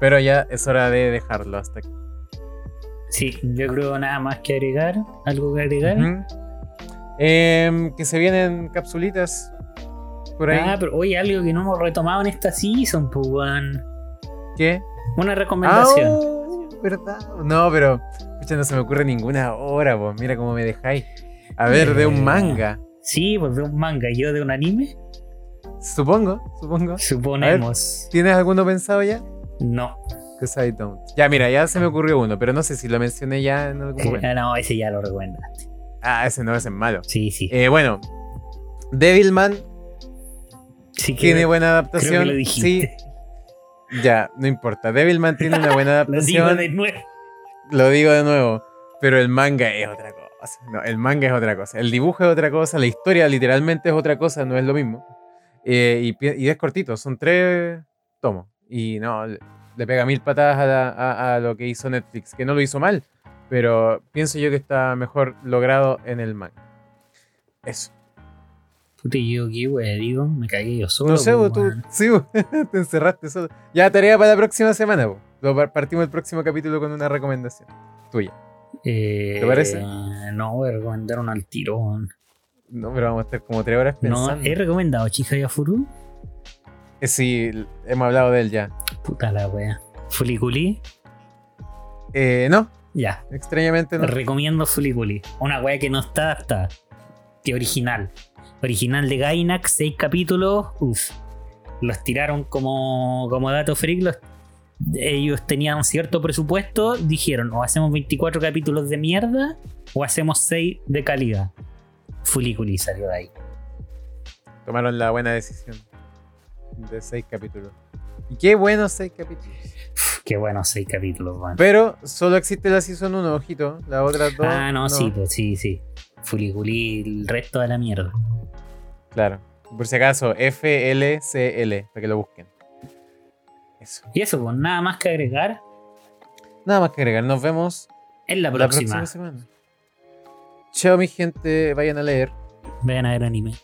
Pero ya es hora de dejarlo hasta aquí. Sí, yo creo nada más que agregar. ¿Algo que agregar? Em, que se vienen capsulitas por ahí. Ah, pero oye, algo que no hemos retomado en esta season, pues, weón. ¿Qué? Una Ah, recomendación. oh, ¿verdad? No, pero pucha, no se me ocurre ninguna hora, pues. Mira cómo me dejáis. A ver, de Eh. un manga. Sí, pues de un manga y yo de un anime. Supongo, supongo. Suponemos. ¿Tienes alguno pensado ya? No. Cause I don't. Ya, mira, ya se me ocurrió uno, pero no sé si lo mencioné ya en algún momento. Ah, no, ese ya lo recomendaste. Ah, ese no, ese es malo. Sí, sí. Eh, bueno, Devilman sí que tiene buena creo adaptación. que lo sí, ya, no importa. Devilman tiene una buena Lo digo adaptación. de nuevo. Lo digo de nuevo, pero el manga es otra cosa. No, el manga es otra cosa. El dibujo es otra cosa. La historia literalmente es otra cosa, no es lo mismo. Eh, y, y es cortito, son tres tomos. Y no, le, pega mil patadas a, la- a- a lo que hizo Netflix, que no lo hizo mal, pero pienso yo que está mejor logrado en el manga. Eso. Puta, yo qué wea, digo, me cagué yo solo. No sé, pues, vos, tú, sí, vos, te encerraste solo. Ya, tarea para la próxima semana. Lo par- partimos el próximo capítulo con una recomendación tuya. Eh, ¿Te parece? No, voy a recomendar uno al tiro. weón. No, pero vamos a estar como tres horas No, pensando. he recomendado Chija Yafuru. Eh, Sí, hemos hablado de él ya. Puta la wea. Fuliculi. Eh, no, Ya. extrañamente no. Recomiendo Fuliculi. Una wea que no está adaptada. Que original. Original de Gainax, 6 capítulos. Uf. Los tiraron como, como dato freak. los- ellos tenían cierto presupuesto. Dijeron: o hacemos 24 capítulos de mierda. O hacemos 6 de calidad. Fuliculi salió de ahí. Tomaron la buena decisión de seis capítulos. Y qué buenos seis capítulos. Qué bueno 6 capítulos, weón. Pero solo existe la season 1, ojito. Las otras dos. Ah, no, sí, pues sí, sí. Fuliculi, el resto de la mierda. Claro. Por si acaso, FLCL, para que lo busquen. Eso. Y eso, pues nada más que agregar Nada más que agregar. Nos vemos en la la próxima. próxima semana. Chao, mi gente. Vayan a leer. Vayan a ver anime.